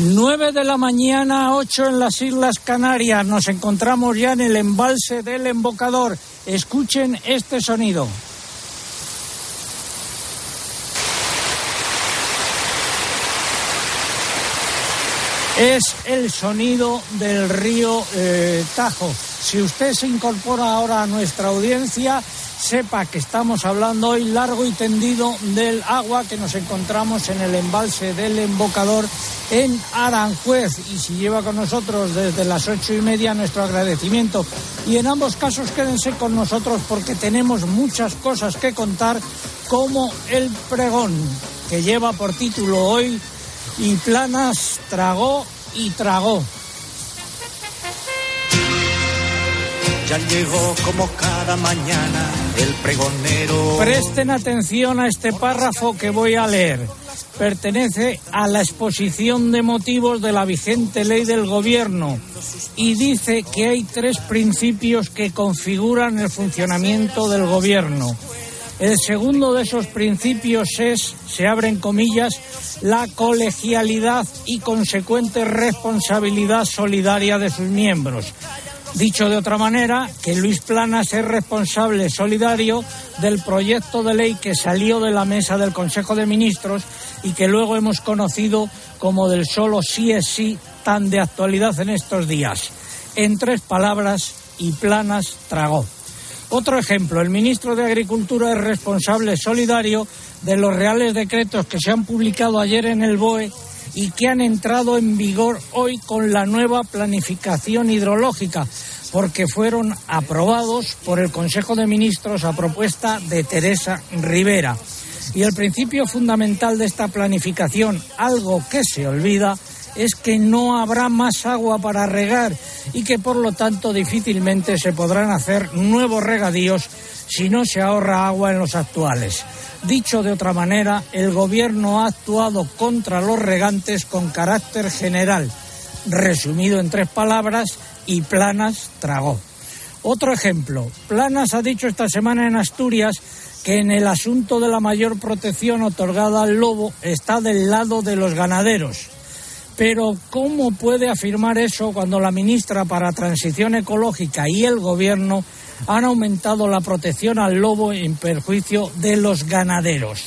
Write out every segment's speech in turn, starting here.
9 de la mañana, 8 en las Islas Canarias. Nos encontramos ya en el embalse del embocador. Escuchen este sonido. Es el sonido del río eh, Tajo. Si usted se incorpora ahora a nuestra audiencia, sepa que estamos hablando hoy largo y tendido del agua que nos encontramos en el embalse del embocador en Aranjuez. Y si lleva con nosotros desde las ocho y media, nuestro agradecimiento. Y en ambos casos quédense con nosotros porque tenemos muchas cosas que contar, como el pregón, que lleva por título hoy Y Planas tragó y tragó. Ya llegó como cada mañana el pregonero. Presten atención a este párrafo que voy a leer. Pertenece a la exposición de motivos de la vigente ley del gobierno y dice que hay tres principios que configuran el funcionamiento del gobierno. El segundo de esos principios es, se abren comillas, la colegialidad y consecuente responsabilidad solidaria de sus miembros. Dicho de otra manera, que Luis Planas es responsable solidario del proyecto de ley que salió de la mesa del Consejo de Ministros y que luego hemos conocido como del solo sí es sí, tan de actualidad en estos días. En tres palabras, y Planas tragó. Otro ejemplo, el ministro de Agricultura es responsable solidario de los reales decretos que se han publicado ayer en el BOE y que han entrado en vigor hoy con la nueva planificación hidrológica, porque fueron aprobados por el Consejo de Ministros a propuesta de Teresa Rivera. Y el principio fundamental de esta planificación, algo que se olvida, es que no habrá más agua para regar y que por lo tanto difícilmente se podrán hacer nuevos regadíos si no se ahorra agua en los actuales. Dicho de otra manera, el Gobierno ha actuado contra los regantes con carácter general. Resumido en tres palabras, y Planas tragó. Otro ejemplo, Planas ha dicho esta semana en Asturias que en el asunto de la mayor protección otorgada al lobo está del lado de los ganaderos. Pero ¿cómo puede afirmar eso cuando la ministra para Transición Ecológica y el Gobierno han aumentado la protección al lobo en perjuicio de los ganaderos.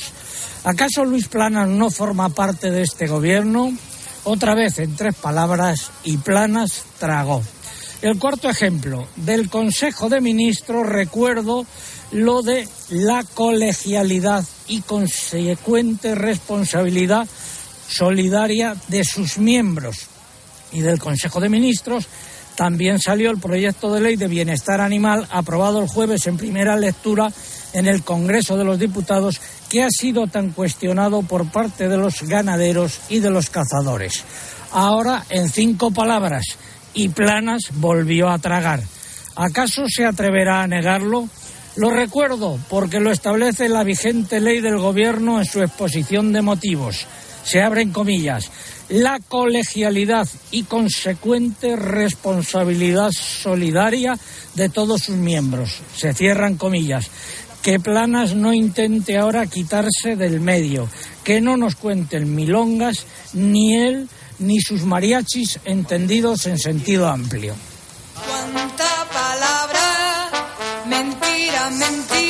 ¿Acaso Luis Planas no forma parte de este gobierno? Otra vez en tres palabras, y Planas tragó. El cuarto ejemplo, del Consejo de Ministros recuerdo lo de la colegialidad y consecuente responsabilidad solidaria de sus miembros y del Consejo de Ministros también salió el proyecto de ley de bienestar animal aprobado el jueves en primera lectura en el Congreso de los Diputados que ha sido tan cuestionado por parte de los ganaderos y de los cazadores. Ahora, en cinco palabras, y Planas volvió a tragar. ¿Acaso se atreverá a negarlo? Lo recuerdo porque lo establece la vigente ley del Gobierno en su exposición de motivos. Se abren comillas la colegialidad y consecuente responsabilidad solidaria de todos sus miembros. Se cierran comillas. Que Planas no intente ahora quitarse del medio, que no nos cuenten milongas, ni él ni sus mariachis entendidos en sentido amplio. Cuánta palabra, mentira, mentira,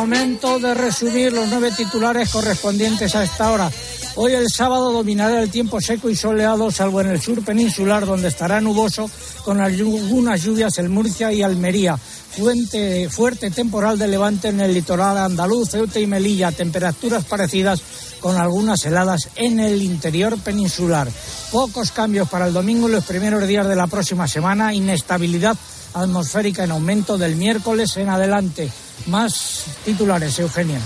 momento de resumir los nueve titulares correspondientes a esta hora. Hoy el sábado dominará el tiempo seco y soleado, salvo en el sur peninsular, donde estará nuboso con algunas lluvias en Murcia y Almería. Fuente, fuerte temporal de levante en el litoral andaluz, Ceuta y Melilla. Temperaturas parecidas con algunas heladas en el interior peninsular. Pocos cambios para el domingo y los primeros días de la próxima semana. Inestabilidad atmosférica en aumento del miércoles en adelante. Más titulares, Eugenia.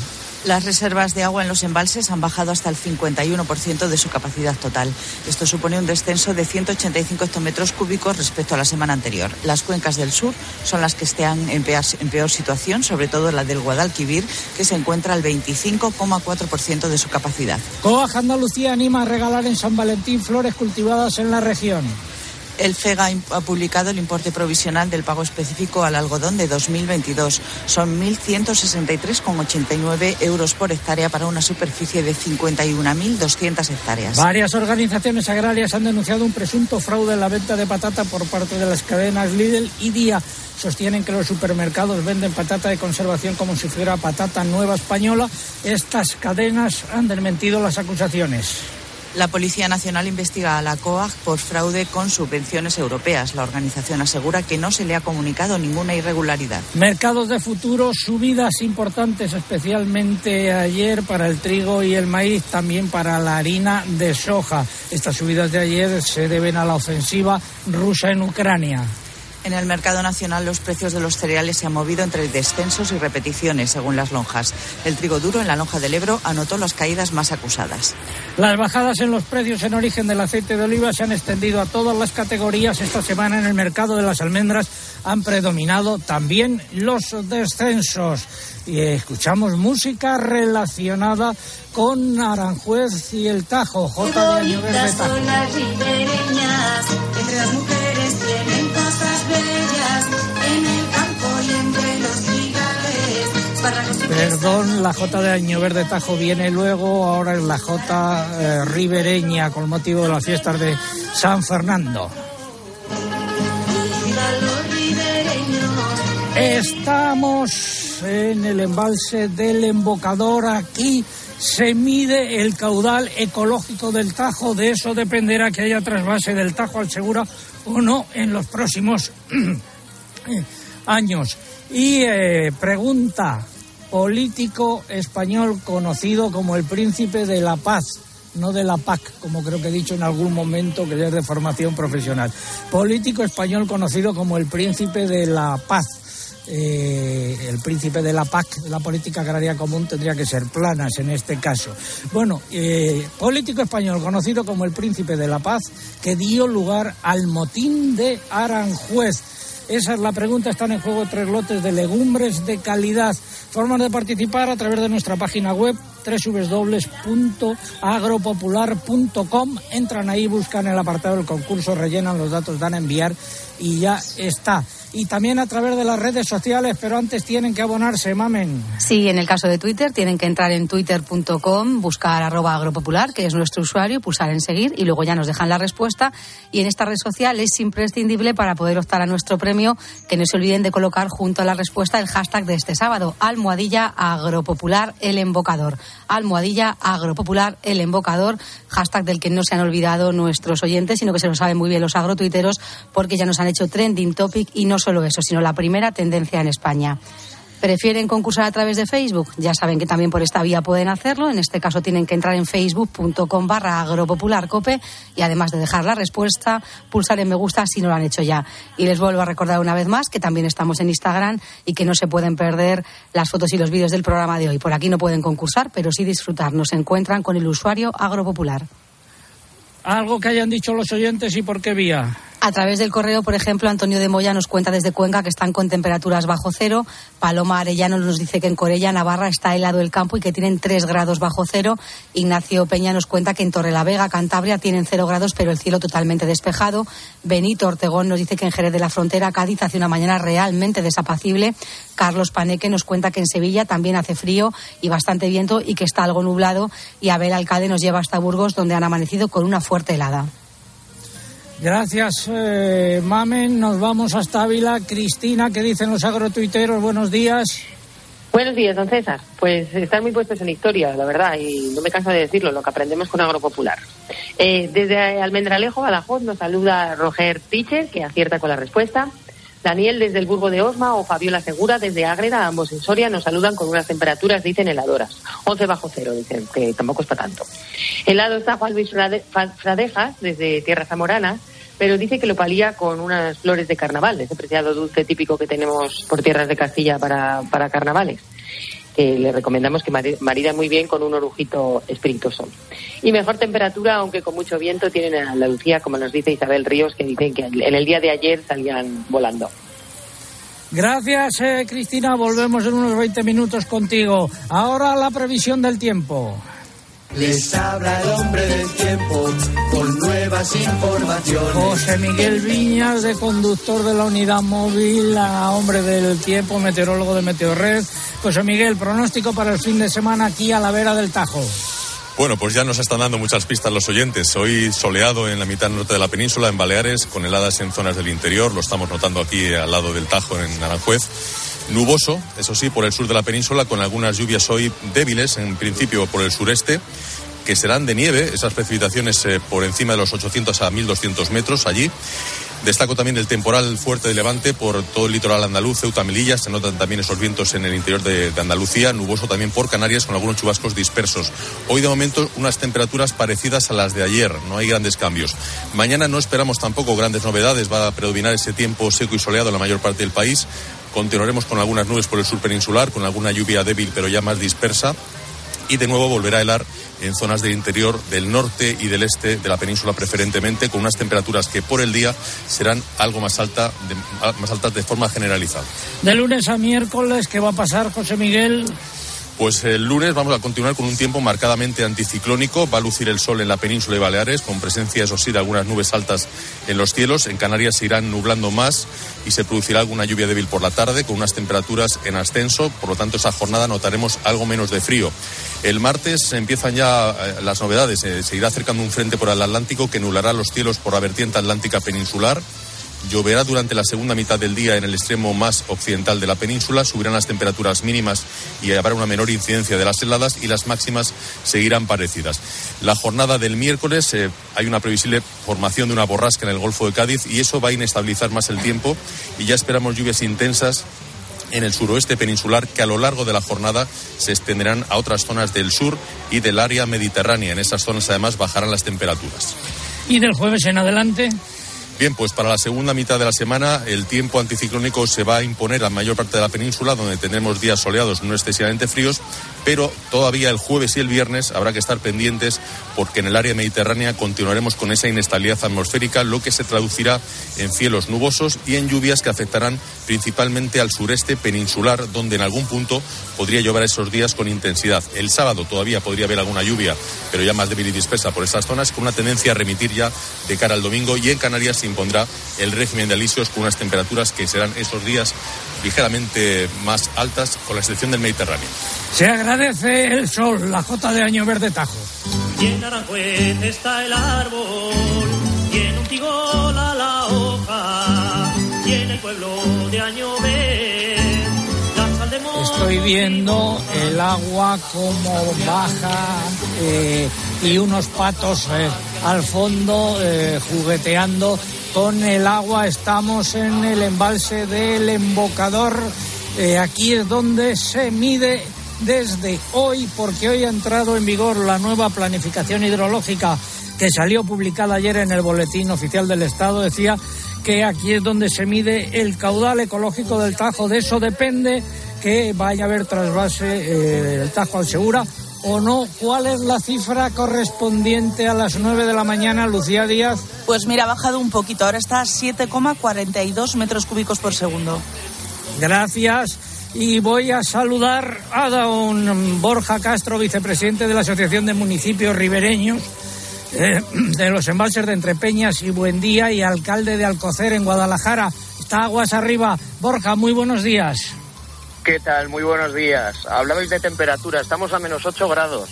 Las reservas de agua en los embalses han bajado hasta el 51% de su capacidad total. Esto supone un descenso de 185 hectómetros cúbicos respecto a la semana anterior. Las cuencas del sur son las que están en peor, en peor situación, sobre todo la del Guadalquivir, que se encuentra al 25,4% de su capacidad. Coaja Andalucía anima a regalar en San Valentín flores cultivadas en la región. El FEGA ha publicado el importe provisional del pago específico al algodón de 2022. Son 1.163,89 euros por hectárea para una superficie de 51.200 hectáreas. Varias organizaciones agrarias han denunciado un presunto fraude en la venta de patata por parte de las cadenas Lidl y Día. Sostienen que los supermercados venden patata de conservación como si fuera patata nueva española. Estas cadenas han desmentido las acusaciones. La Policía Nacional investiga a la COAG por fraude con subvenciones europeas. La organización asegura que no se le ha comunicado ninguna irregularidad. Mercados de futuro, subidas importantes, especialmente ayer para el trigo y el maíz, también para la harina de soja. Estas subidas de ayer se deben a la ofensiva rusa en Ucrania. En el mercado nacional los precios de los cereales se han movido entre descensos y repeticiones, según las lonjas. El trigo duro en la lonja del Ebro anotó las caídas más acusadas. Las bajadas en los precios en origen del aceite de oliva se han extendido a todas las categorías. Esta semana en el mercado de las almendras han predominado también los descensos. Y escuchamos música relacionada con Aranjuez y el Tajo, J. de Tajo. las ribereñas, entre las mujeres Perdón, la J de Año Verde Tajo viene luego, ahora es la J eh, ribereña con motivo de las fiestas de San Fernando. Estamos en el embalse del embocador. Aquí se mide el caudal ecológico del Tajo. De eso dependerá que haya trasvase del Tajo al Segura o no en los próximos años. Y eh, pregunta, político español conocido como el príncipe de la paz no de la PAC, como creo que he dicho en algún momento que es de formación profesional. Político español conocido como el príncipe de la paz. Eh, el príncipe de la PAC, la política agraria común, tendría que ser planas en este caso. Bueno, eh, político español conocido como el príncipe de la paz, que dio lugar al motín de Aranjuez. Esa es la pregunta. Están en juego tres lotes de legumbres de calidad. Formas de participar a través de nuestra página web www.agropopular.com. Entran ahí, buscan el apartado del concurso, rellenan los datos, dan a enviar y ya está. Y también a través de las redes sociales, pero antes tienen que abonarse, mamen. Sí, en el caso de Twitter tienen que entrar en twitter.com, buscar arroba agropopular, que es nuestro usuario, pulsar en seguir y luego ya nos dejan la respuesta. Y en esta red social es imprescindible para poder optar a nuestro premio que no se olviden de colocar junto a la respuesta el hashtag de este sábado, almohadilla agropopular el embocador. Almohadilla agropopular el embocador, hashtag del que no se han olvidado nuestros oyentes, sino que se lo saben muy bien los agrotuiteros porque ya nos han hecho trending topic y no solo eso, sino la primera tendencia en España. ¿Prefieren concursar a través de Facebook? Ya saben que también por esta vía pueden hacerlo. En este caso tienen que entrar en facebook.com barra agropopularcope y además de dejar la respuesta, pulsar en me gusta si no lo han hecho ya. Y les vuelvo a recordar una vez más que también estamos en Instagram y que no se pueden perder las fotos y los vídeos del programa de hoy. Por aquí no pueden concursar, pero sí disfrutar. Nos encuentran con el usuario agropopular. Algo que hayan dicho los oyentes y por qué vía. A través del correo, por ejemplo, Antonio de Moya nos cuenta desde Cuenca que están con temperaturas bajo cero. Paloma Arellano nos dice que en Corella, Navarra, está helado el campo y que tienen tres grados bajo cero. Ignacio Peña nos cuenta que en Torrelavega, Cantabria, tienen cero grados, pero el cielo totalmente despejado. Benito Ortegón nos dice que en Jerez de la Frontera, Cádiz, hace una mañana realmente desapacible. Carlos Paneque nos cuenta que en Sevilla también hace frío y bastante viento y que está algo nublado. Y Abel Alcalde nos lleva hasta Burgos, donde han amanecido con una fuerte helada. Gracias, eh, Mamen. Nos vamos hasta Ávila. Cristina, ¿qué dicen los agrotuiteros? Buenos días. Buenos días, don César. Pues están muy puestos en historia, la verdad, y no me canso de decirlo, lo que aprendemos con Agropopular. Eh, desde Almendralejo, Badajoz, nos saluda Roger Teacher, que acierta con la respuesta. Daniel desde el Burgo de Osma o Fabiola Segura desde Ágreda, ambos en Soria, nos saludan con unas temperaturas, dicen, heladoras. 11 bajo cero, dicen, que tampoco es para tanto. Helado está Juan Luis Fradejas desde Tierra Zamorana, pero dice que lo palía con unas flores de carnaval, ese preciado dulce típico que tenemos por tierras de Castilla para, para carnavales. Que le recomendamos que mari- marida muy bien con un orujito espirituoso. Y mejor temperatura, aunque con mucho viento, tienen a la Lucía, como nos dice Isabel Ríos, que dicen que en el día de ayer salían volando. Gracias, eh, Cristina. Volvemos en unos 20 minutos contigo. Ahora la previsión del tiempo. Les habla el hombre del tiempo con nuevas informaciones. José Miguel Viñas, de conductor de la unidad móvil, a hombre del tiempo, meteorólogo de Meteorred. José Miguel, pronóstico para el fin de semana aquí a la vera del Tajo. Bueno, pues ya nos están dando muchas pistas los oyentes. Hoy soleado en la mitad norte de la península, en Baleares, con heladas en zonas del interior. Lo estamos notando aquí al lado del Tajo, en Aranjuez. Nuboso, eso sí, por el sur de la península, con algunas lluvias hoy débiles, en principio por el sureste que serán de nieve, esas precipitaciones eh, por encima de los 800 a 1200 metros allí. Destaco también el temporal fuerte de levante por todo el litoral andaluz, Ceuta, Melilla. Se notan también esos vientos en el interior de, de, Andalucía, nuboso también por Canarias con algunos chubascos dispersos. Hoy de momento unas temperaturas parecidas a las de ayer, no hay grandes cambios. Mañana no esperamos tampoco grandes novedades, va a predominar ese tiempo seco y soleado en la mayor parte del país. Continuaremos con algunas nubes por el sur peninsular, con alguna lluvia débil pero ya más dispersa y de nuevo volverá a helar en zonas del interior, del norte y del este de la península preferentemente, con unas temperaturas que por el día serán algo más, alta, de, más altas de forma generalizada. De lunes a miércoles, ¿qué va a pasar, José Miguel? Pues el lunes vamos a continuar con un tiempo marcadamente anticiclónico. Va a lucir el sol en la península de Baleares, con presencia, eso sí, de algunas nubes altas en los cielos. En Canarias se irán nublando más y se producirá alguna lluvia débil por la tarde, con unas temperaturas en ascenso. Por lo tanto, esa jornada notaremos algo menos de frío. El martes empiezan ya eh, las novedades. Eh, se irá acercando un frente por el Atlántico que nulará los cielos por la vertiente atlántica peninsular. Lloverá durante la segunda mitad del día en el extremo más occidental de la península, subirán las temperaturas mínimas y habrá una menor incidencia de las heladas y las máximas seguirán parecidas. La jornada del miércoles eh, hay una previsible formación de una borrasca en el Golfo de Cádiz y eso va a inestabilizar más el tiempo y ya esperamos lluvias intensas en el suroeste peninsular que a lo largo de la jornada se extenderán a otras zonas del sur y del área mediterránea. En esas zonas además bajarán las temperaturas. ¿Y del jueves en adelante? Bien, pues para la segunda mitad de la semana el tiempo anticiclónico se va a imponer a la mayor parte de la península, donde tendremos días soleados no excesivamente fríos, pero todavía el jueves y el viernes habrá que estar pendientes porque en el área mediterránea continuaremos con esa inestabilidad atmosférica, lo que se traducirá en cielos nubosos y en lluvias que afectarán principalmente al sureste peninsular, donde en algún punto podría llover esos días con intensidad. El sábado todavía podría haber alguna lluvia, pero ya más débil y dispersa por estas zonas, con una tendencia a remitir ya de cara al domingo y en Canarias se impondrá el régimen de alisios con unas temperaturas que serán esos días ligeramente más altas, con la excepción del Mediterráneo. Se agradece el sol, la jota de Año Verde Tajo. Y en Aranjuez está el árbol, tiene un tigol a la hoja, y en el pueblo de Año Verde, Estoy viendo el agua como baja eh, y unos patos eh, al fondo eh, jugueteando con el agua. Estamos en el embalse del embocador. Aquí es donde se mide desde hoy, porque hoy ha entrado en vigor la nueva planificación hidrológica que salió publicada ayer en el Boletín Oficial del Estado. Decía que aquí es donde se mide el caudal ecológico del Tajo. De eso depende que vaya a haber trasvase eh, del Tajo al Segura o no. ¿Cuál es la cifra correspondiente a las 9 de la mañana, Lucía Díaz? Pues mira, ha bajado un poquito. Ahora está a 7,42 metros cúbicos por segundo. Gracias. Y voy a saludar a don Borja Castro, vicepresidente de la Asociación de Municipios Ribereños eh, de los embalses de Entrepeñas y Buendía y alcalde de Alcocer en Guadalajara. Está aguas arriba. Borja, muy buenos días. ¿Qué tal? Muy buenos días. Hablabais de temperatura, estamos a menos 8 grados.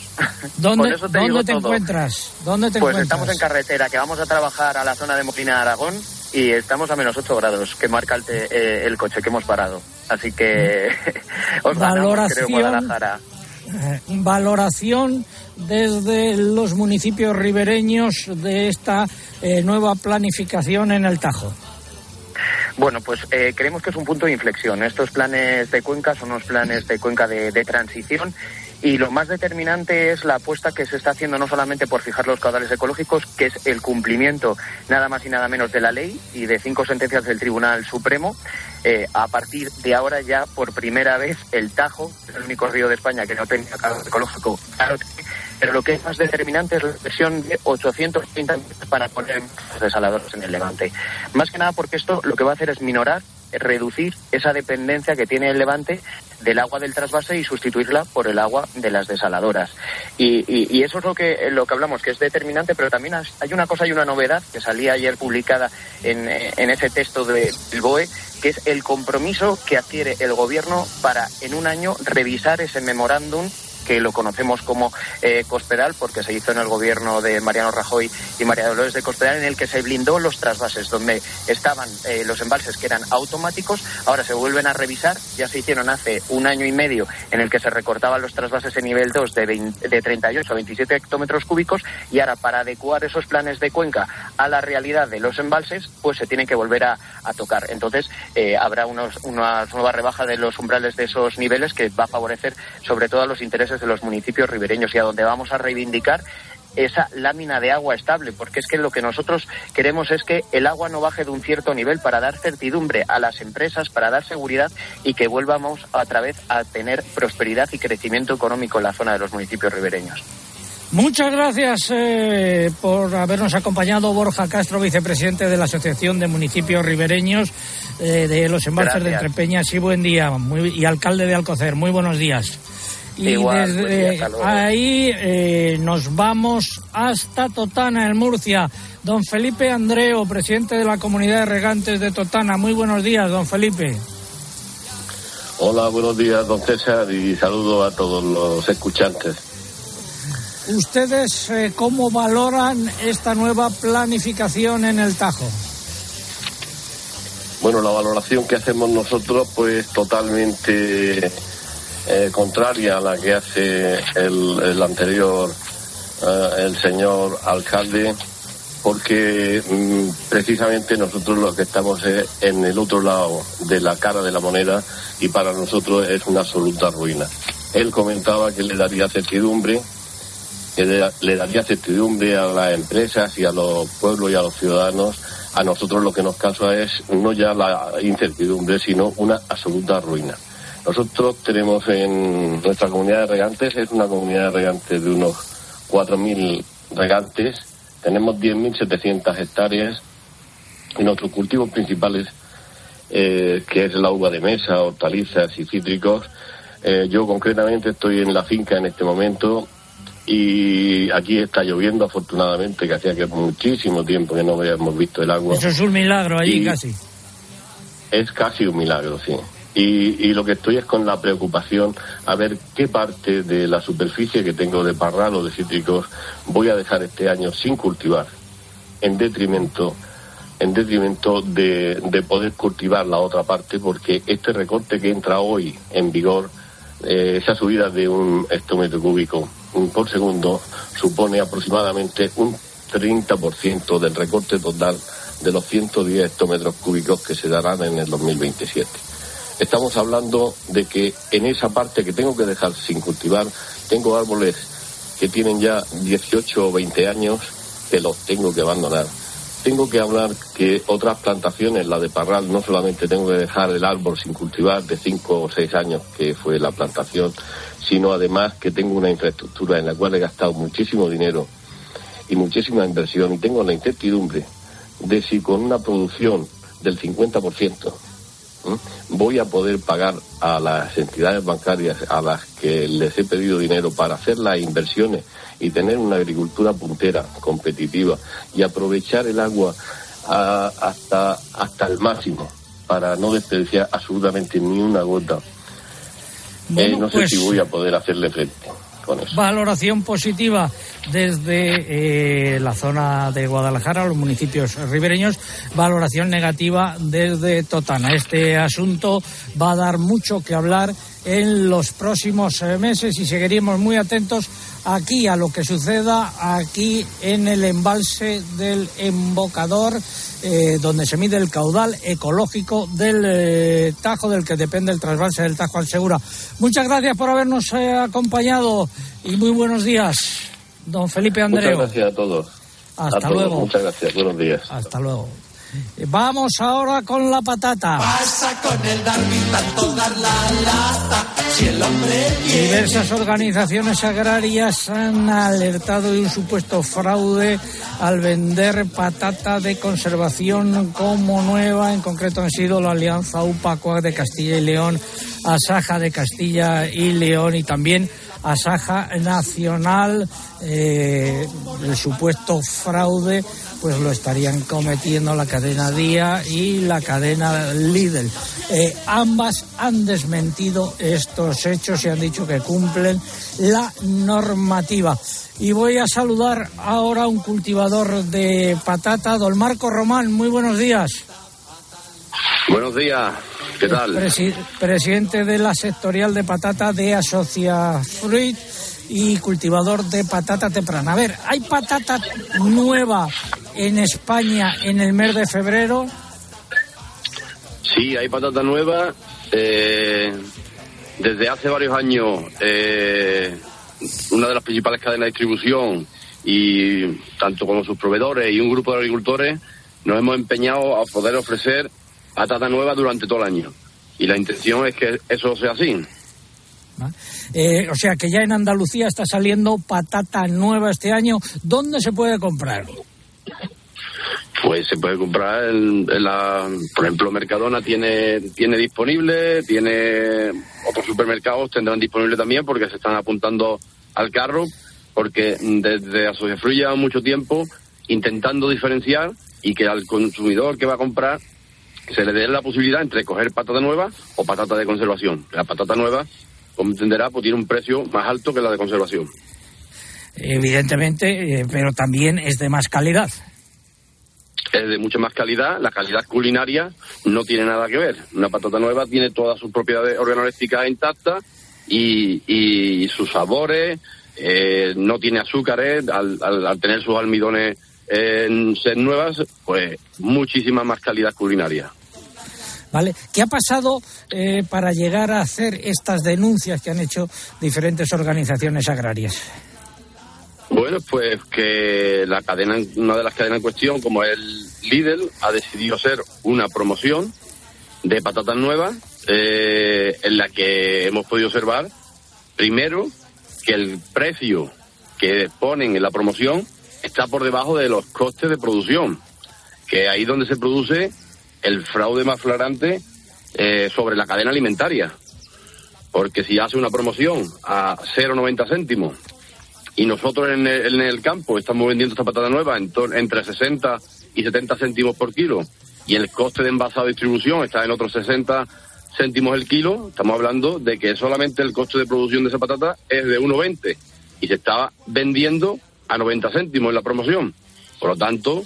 ¿Dónde, eso te ¿dónde digo te todo. encuentras? ¿Dónde te Pues encuentras? estamos en carretera, que vamos a trabajar a la zona de Molina Aragón y estamos a menos 8 grados, que marca el, te- eh, el coche que hemos parado. Así que os ganamos, creo, Valoración. Guadalajara. Eh, valoración desde los municipios ribereños de esta eh, nueva planificación en el Tajo. Bueno, pues eh, creemos que es un punto de inflexión. Estos planes de cuenca son unos planes de cuenca de, transición y lo más determinante es la apuesta que se está haciendo no solamente por fijar los caudales ecológicos, que es el cumplimiento nada más y nada menos de la ley y de cinco sentencias del Tribunal Supremo. Eh, a partir de ahora ya por primera vez el Tajo, el único río de España que no tenía caudal ecológico, pero lo que es más determinante es la inversión de 830 millones para poner desaladores en el Levante. Más que nada porque esto lo que va a hacer es minorar reducir esa dependencia que tiene el Levante del agua del trasvase y sustituirla por el agua de las desaladoras. Y, y, eso es lo que, lo que hablamos, que es determinante, pero también hay una cosa y una novedad que salía ayer publicada en, en ese texto del BOE, que es el compromiso que adquiere el Gobierno para en un año revisar ese memorándum que lo conocemos como eh, Cospedal, porque se hizo en el gobierno de Mariano Rajoy y María Dolores de Cospedal, en el que se blindó los trasvases, donde estaban eh, los embalses que eran automáticos, ahora se vuelven a revisar, ya se hicieron hace un año y medio, en el que se recortaban los trasvases en nivel 2 de, de 38 a 27 hectómetros cúbicos, y ahora para adecuar esos planes de cuenca a la realidad de los embalses, pues se tienen que volver a, tocar. Entonces, eh, habrá unos, una nueva rebaja de los umbrales de esos niveles que va a favorecer sobre todo a los intereses de los municipios ribereños y a donde vamos a reivindicar esa lámina de agua estable, porque es que lo que nosotros queremos es que el agua no baje de un cierto nivel para dar certidumbre a las empresas, para dar seguridad y que vuelvamos otra vez a tener prosperidad y crecimiento económico en la zona de los municipios ribereños. Muchas gracias eh, por habernos acompañado, Borja Castro, vicepresidente de la Asociación de Municipios Ribereños eh, de los Embalses de Entrepeñas. Y buen día, y alcalde de Alcocer. Muy buenos días. Y desde ahí eh, nos vamos hasta Totana, en Murcia. Don Felipe Andreo, presidente de la comunidad de regantes de Totana. Muy buenos días, don Felipe. Hola, buenos días, don César, y saludo a todos los escuchantes. ¿Ustedes eh, cómo valoran esta nueva planificación en el Tajo? Bueno, la valoración que hacemos nosotros, pues totalmente eh, contraria a la que hace el, anterior, eh, el señor alcalde, porque mm, precisamente nosotros lo que estamos es en el otro lado de la cara de la moneda y para nosotros es una absoluta ruina. Él comentaba que le daría certidumbre, que le, daría certidumbre a las empresas y a los pueblos y a los ciudadanos. A nosotros lo que nos causa es no ya la incertidumbre, sino una absoluta ruina. Nosotros tenemos en nuestra comunidad de regantes, es una comunidad de regantes de unos 4.000 regantes, tenemos 10.700 hectáreas y nuestros cultivos principales, eh, que es la uva de mesa, hortalizas y cítricos, eh, yo concretamente estoy en la finca en este momento y aquí está lloviendo afortunadamente, que hacía que muchísimo tiempo que no habíamos visto el agua. Eso es un milagro allí casi. Es casi un milagro, sí. Y, lo que estoy es con la preocupación a ver qué parte de la superficie que tengo de parral o de cítricos voy a dejar este año sin cultivar, en detrimento en detrimento de, poder cultivar la otra parte, porque este recorte que entra hoy en vigor, eh, esa subida de un hectómetro cúbico por segundo, supone aproximadamente un 30% del recorte total de los 110 hectómetros cúbicos que se darán en el 2027. Estamos hablando de que en esa parte que tengo que dejar sin cultivar, tengo árboles que tienen ya 18 o 20 años que los tengo que abandonar. Tengo que hablar que otras plantaciones, la de Parral, no solamente tengo que dejar el árbol sin cultivar de 5 o 6 años, que fue la plantación, sino además que tengo una infraestructura en la cual he gastado muchísimo dinero y muchísima inversión y tengo la incertidumbre de si con una producción del 50% voy a poder pagar a las entidades bancarias a las que les he pedido dinero para hacer las inversiones y tener una agricultura puntera, competitiva y aprovechar el agua hasta, hasta el máximo para no desperdiciar absolutamente ni una gota. Eh, no sé pues si voy a poder hacerle frente. Valoración positiva desde eh, la zona de Guadalajara, los municipios ribereños, valoración negativa desde Totana. Este asunto va a dar mucho que hablar en los próximos eh, meses y seguiremos muy atentos aquí a lo que suceda aquí en el embalse del embocador eh, donde se mide el caudal ecológico del eh, Tajo del que depende el trasvase del Tajo al Segura. Muchas gracias por habernos acompañado y muy buenos días, don Felipe Andreu. Muchas gracias a todos. Hasta luego. Muchas gracias. Buenos días. Hasta luego. Vamos ahora con la patata. Pasa con el Darwin tanto dar la lata. Si el hombre Diversas organizaciones agrarias han alertado de un supuesto fraude al vender patata de conservación como nueva. En concreto han sido la Alianza UPACOA de Castilla y León, Asaja de Castilla y León y también Asaja Nacional. Eh, el supuesto fraude pues lo estarían cometiendo la cadena Día y la cadena Lidl. Eh, ambas han desmentido estos hechos y han dicho que cumplen la normativa. Y voy a saludar ahora a un cultivador de patata, don Marco Román. Muy buenos días. Buenos días, ¿qué tal? Presi- presidente de la sectorial de patata de Asocia Fruit y cultivador de patata temprana. A ver, ¿hay patata nueva en España en el mes de febrero? Sí, hay patata nueva. eh, desde hace varios años, eh, una de las principales cadenas de distribución y tanto como sus proveedores y un grupo de agricultores nos hemos empeñado a poder ofrecer patata nueva durante todo el año. Y la intención es que eso sea así. Eh, o sea que ya en Andalucía está saliendo patata nueva este año. ¿Dónde se puede comprar? Pues se puede comprar en, la, por ejemplo, Mercadona tiene tiene disponible, tiene otros supermercados tendrán disponible también porque se están apuntando al carro, porque desde Asociafruit lleva mucho tiempo intentando diferenciar y que al consumidor que va a comprar se le dé la posibilidad entre coger patata nueva o patata de conservación. La patata nueva, como entenderá, pues tiene un precio más alto que la de conservación. Evidentemente, eh, pero también es de más calidad. es de mucha más calidad, la calidad culinaria no tiene nada que ver. Una patata nueva tiene todas sus propiedades organolépticas intactas y, y sus sabores, eh, no tiene azúcares, al, al- al tener sus almidones eh, en ser nuevas, pues muchísima más calidad culinaria. ¿Vale? ¿Qué ha pasado eh, para llegar a hacer estas denuncias que han hecho diferentes organizaciones agrarias? Bueno, pues que la cadena, una de las cadenas en cuestión, como el Lidl, ha decidido hacer una promoción de patatas nuevas eh, en la que hemos podido observar, primero, que el precio que ponen en la promoción está por debajo de los costes de producción, que ahí donde se produce el fraude más flagrante eh, sobre la cadena alimentaria. Porque si hace una promoción a 0,90 céntimos y nosotros en el, campo estamos vendiendo esta patata nueva en entre 60 y 70 céntimos por kilo y el coste de envasado y distribución está en otros 60 céntimos el kilo, estamos hablando de que solamente el coste de producción de esa patata es de 1,20 y se estaba vendiendo a 90 céntimos en la promoción. Por lo tanto,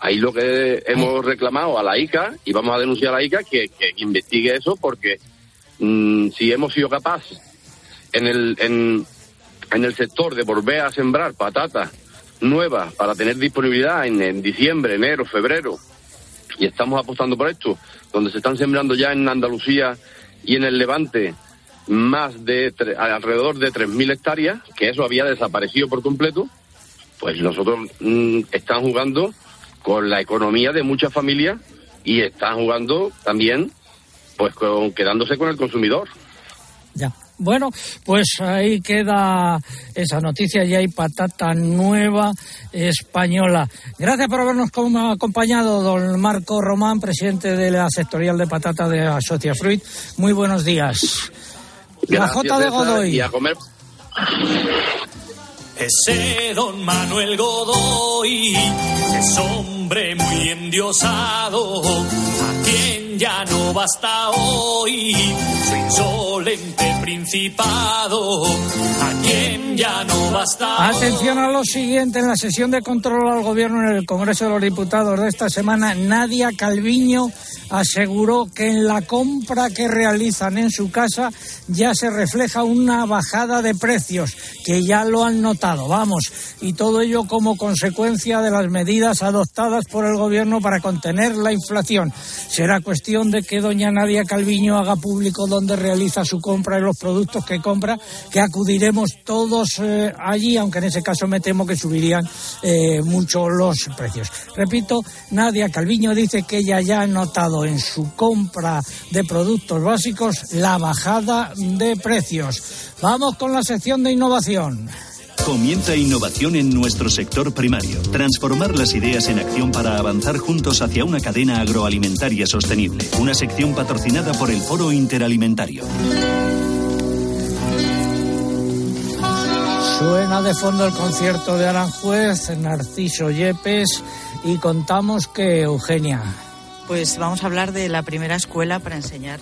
ahí lo que hemos reclamado a la ICA y vamos a denunciar a la ICA que, que investigue eso porque mm, si hemos sido capaces en el, en, en el sector de volver a sembrar patatas nuevas para tener disponibilidad en, en diciembre, enero, febrero, y estamos apostando por esto, donde se están sembrando ya en Andalucía y en el Levante más de tre- alrededor de 3.000 hectáreas, que eso había desaparecido por completo, pues nosotros mm, están jugando con la economía de muchas familias y están jugando también pues con, quedándose con el consumidor. Ya. Bueno, pues ahí queda esa noticia. Ya hay patata nueva española. Gracias por habernos com- acompañado, don Marco Román, presidente de la sectorial de patata de Asocia Fruit. Muy buenos días. La J de Godoy. Y a comer Ese don Manuel Godoy es hombre muy endiosado, a quien ya no basta hoy su insolente principado, a quien ya no basta Atención a lo siguiente, en la sesión de control al gobierno en el Congreso de los Diputados de esta semana, Nadia Calviño aseguró que en la compra que realizan en su casa ya se refleja una bajada de precios, que ya lo han notado, vamos, y todo ello como consecuencia de las medidas adoptadas por el gobierno para contener la inflación. Será cuestión de que doña Nadia Calviño haga público dónde realiza su compra y los productos que compra, que acudiremos todos eh, allí, aunque en ese caso me temo que subirían eh, mucho los precios. Repito, Nadia Calviño dice que ella ya ha notado en su compra de productos básicos la bajada de precios. Vamos con la sección de innovación. Comienza innovación en nuestro sector primario. Transformar las ideas en acción para avanzar juntos hacia una cadena agroalimentaria sostenible. Una sección patrocinada por el Foro Interalimentario. Suena de fondo el concierto de Aranjuez, Narciso Yepes, y contamos que Eugenia. Pues vamos a hablar de la primera escuela para enseñar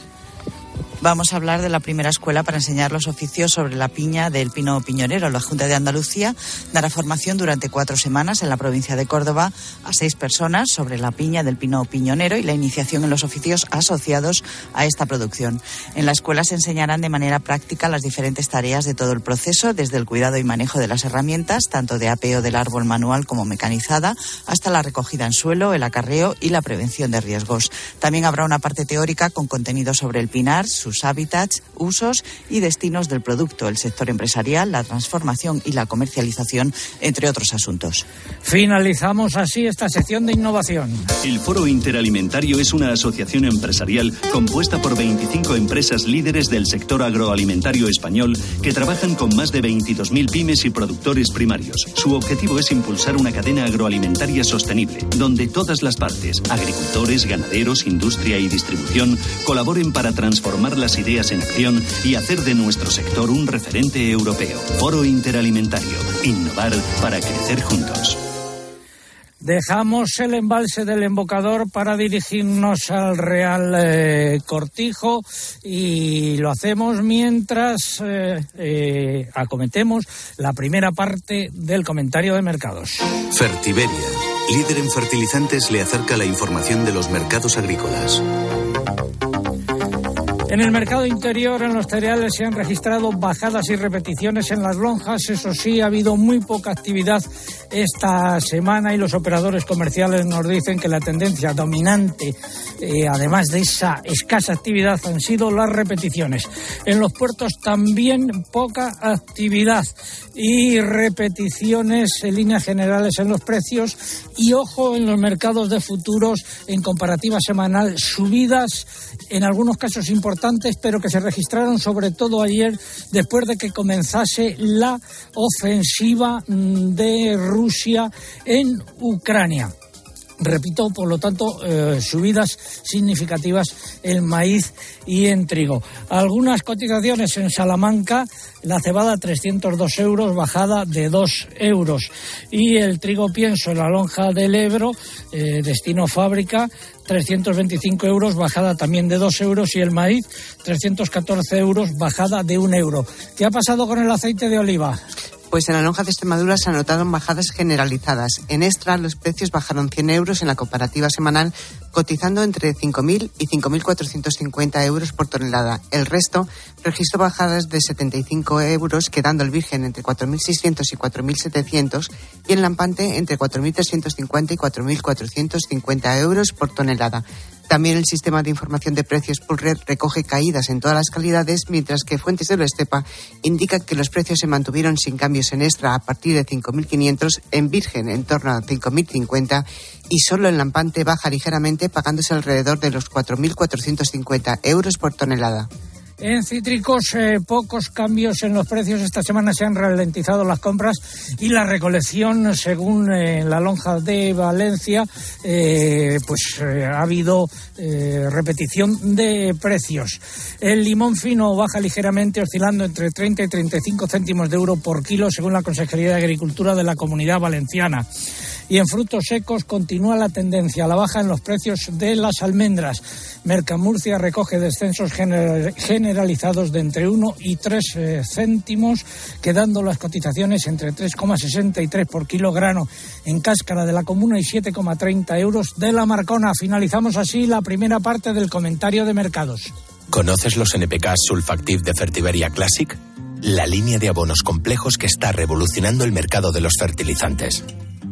Vamos a hablar de la primera escuela para enseñar los oficios sobre la piña del pino piñonero. La Junta de Andalucía dará formación durante cuatro semanas en la provincia de Córdoba a seis personas sobre la piña del pino piñonero y la iniciación en los oficios asociados a esta producción. En la escuela se enseñarán de manera práctica las diferentes tareas de todo el proceso, desde el cuidado y manejo de las herramientas, tanto de apeo del árbol manual como mecanizada, hasta la recogida en suelo, el acarreo y la prevención de riesgos. También habrá una parte teórica con contenido sobre el pinar, sus hábitats, usos y destinos del producto, el sector empresarial, la transformación y la comercialización, entre otros asuntos. Finalizamos así esta sección de innovación. El Foro Interalimentario es una asociación empresarial compuesta por 25 empresas líderes del sector agroalimentario español que trabajan con más de 22.000 pymes y productores primarios. Su objetivo es impulsar una cadena agroalimentaria sostenible, donde todas las partes, agricultores, ganaderos, industria y distribución, colaboren para transformar las ideas en acción y hacer de nuestro sector un referente europeo. Foro Interalimentario. Innovar para crecer juntos. Dejamos el embalse del embocador para dirigirnos al Real eh, Cortijo y lo hacemos mientras eh, eh, acometemos la primera parte del comentario de mercados. Fertiberia, líder en fertilizantes, le acerca la información de los mercados agrícolas. En el mercado interior, en los cereales, se han registrado bajadas y repeticiones en las lonjas. Eso sí, ha habido muy poca actividad esta semana y los operadores comerciales nos dicen que la tendencia dominante, eh, además de esa escasa actividad, han sido las repeticiones. En los puertos también poca actividad y repeticiones en líneas generales en los precios y ojo en los mercados de futuros en comparativa semanal subidas en algunos casos importantes pero que se registraron sobre todo ayer después de que comenzase la ofensiva mm, de Rusia en Ucrania. Repito, por lo tanto, eh, subidas significativas en maíz y en trigo. Algunas cotizaciones en Salamanca, la cebada 302 euros, bajada de 2 euros. Y el trigo pienso en la lonja del Ebro, eh, destino fábrica, 325 euros, bajada también de 2 euros. Y el maíz, 314 euros, bajada de 1 euro. ¿Qué ha pasado con el aceite de oliva? Pues en la lonja de Extremadura se anotaron bajadas generalizadas. En Extra los precios bajaron 100 euros en la comparativa semanal, cotizando entre 5.000 y 5.450 euros por tonelada. El resto registró bajadas de 75 euros, quedando el virgen entre 4.600 y 4.700 y el lampante entre 4.350 y 4.450 euros por tonelada. También el sistema de información de precios Pulred recoge caídas en todas las calidades, mientras que Fuentes de la Estepa indica que los precios se mantuvieron sin cambios en extra a partir de 5.500, en virgen en torno a 5.050 y solo en lampante baja ligeramente pagándose alrededor de los 4.450 euros por tonelada. En cítricos, eh, pocos cambios en los precios. Esta semana se han ralentizado las compras y la recolección, según eh, la lonja de Valencia, eh, pues ha habido repetición de precios. El limón fino baja ligeramente, oscilando entre 30 y 35 céntimos de euro por kilo, según la Consejería de Agricultura de la Comunidad Valenciana. Y en frutos secos continúa la tendencia a la baja en los precios de las almendras. Mercamurcia recoge descensos generalizados de entre 1 y 3 eh, céntimos, quedando las cotizaciones entre 3,63 por kilogramo en cáscara de la comuna y 7,30 euros de la Marcona. Finalizamos así la primera parte del comentario de mercados. ¿Conoces los NPK Sulfactive de Fertiberia Classic? La línea de abonos complejos que está revolucionando el mercado de los fertilizantes.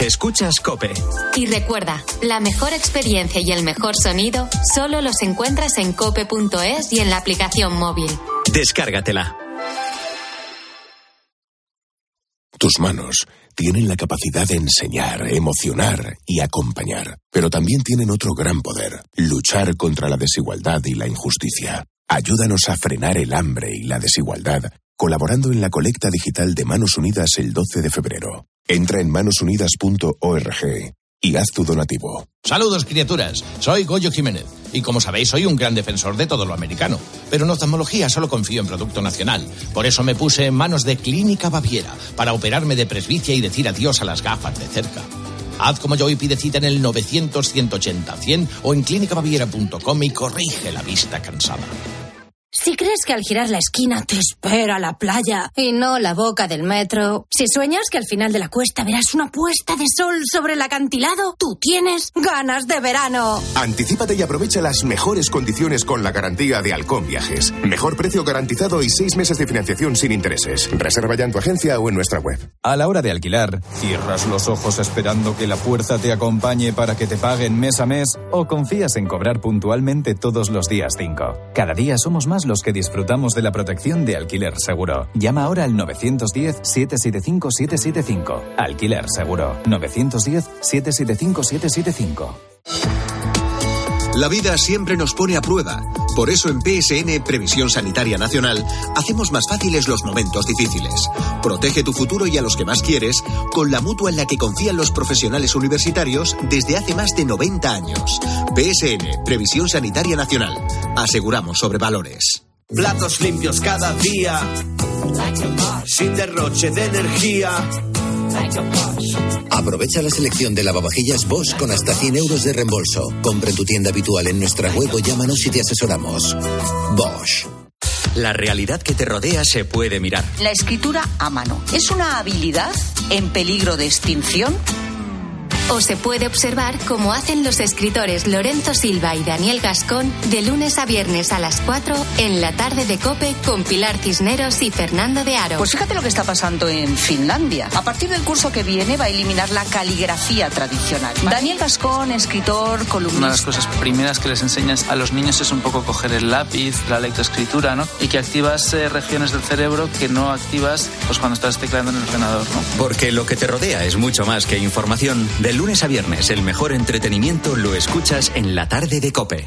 Escuchas Cope. Y recuerda, la mejor experiencia y el mejor sonido solo los encuentras en cope.es y en la aplicación móvil. Descárgatela. Tus manos tienen la capacidad de enseñar, emocionar y acompañar, pero también tienen otro gran poder, luchar contra la desigualdad y la injusticia. Ayúdanos a frenar el hambre y la desigualdad, colaborando en la colecta digital de Manos Unidas el 12 de febrero. Entra en manosunidas.org y haz tu donativo. Saludos, criaturas. Soy Goyo Jiménez. Y como sabéis, soy un gran defensor de todo lo americano. Pero en oftalmología solo confío en producto nacional. Por eso me puse en manos de Clínica Baviera para operarme de presbicia y decir adiós a las gafas de cerca. Haz como yo y pide cita en el 900-180-100 o en clínicabaviera.com y corrige la vista cansada. Si crees que al girar la esquina te espera la playa y no la boca del metro, si sueñas que al final de la cuesta verás una puesta de sol sobre el acantilado, tú tienes ganas de verano. Anticípate y aprovecha las mejores condiciones con la garantía de Halcón Viajes. Mejor precio garantizado y seis meses de financiación sin intereses. Reserva ya en tu agencia o en nuestra web. A la hora de alquilar, cierras los ojos esperando que la fuerza te acompañe para que te paguen mes a mes o confías en cobrar puntualmente todos los días 5. Cada día somos más los que disfrutamos de la protección de alquiler seguro. Llama ahora al 910-775-775. Alquiler seguro. 910-775-775. La vida siempre nos pone a prueba. Por eso en PSN Previsión Sanitaria Nacional hacemos más fáciles los momentos difíciles. Protege tu futuro y a los que más quieres con la mutua en la que confían los profesionales universitarios desde hace más de 90 años. PSN Previsión Sanitaria Nacional. Aseguramos sobre valores. Platos limpios cada día, sin derroche de energía. Aprovecha la selección de lavavajillas Bosch con hasta 100 euros de reembolso. Compra en tu tienda habitual en nuestra web o llámanos y te asesoramos. Bosch. La realidad que te rodea se puede mirar. La escritura a mano es una habilidad en peligro de extinción. O se puede observar como hacen los escritores Lorenzo Silva y Daniel Gascón de lunes a viernes a las 4 en la tarde de Cope con Pilar Cisneros y Fernando de Aro. Pues fíjate lo que está pasando en Finlandia. A partir del curso que viene va a eliminar la caligrafía tradicional. Daniel Gascón, escritor, columnista. Una de las cosas primeras que les enseñas a los niños es un poco coger el lápiz, la lectoescritura, ¿no? Y que activas eh, regiones del cerebro que no activas pues cuando estás tecleando en el ordenador, ¿no? Porque lo que te rodea es mucho más que información. De lunes a viernes, el mejor entretenimiento lo escuchas en la tarde de Cope.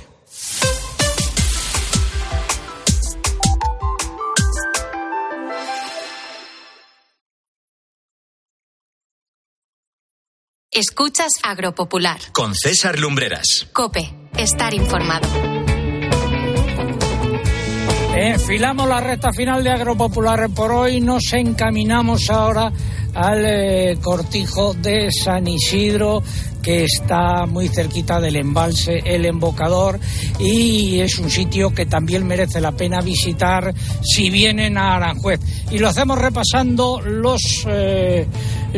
Escuchas Agropopular. Con César Lumbreras. Cope, estar informado. Enfilamos la recta final de Agropopular por hoy. Nos encaminamos ahora al eh, cortijo de San Isidro, que está muy cerquita del embalse El Embocador y es un sitio que también merece la pena visitar si vienen a Aranjuez. Y lo hacemos repasando los eh,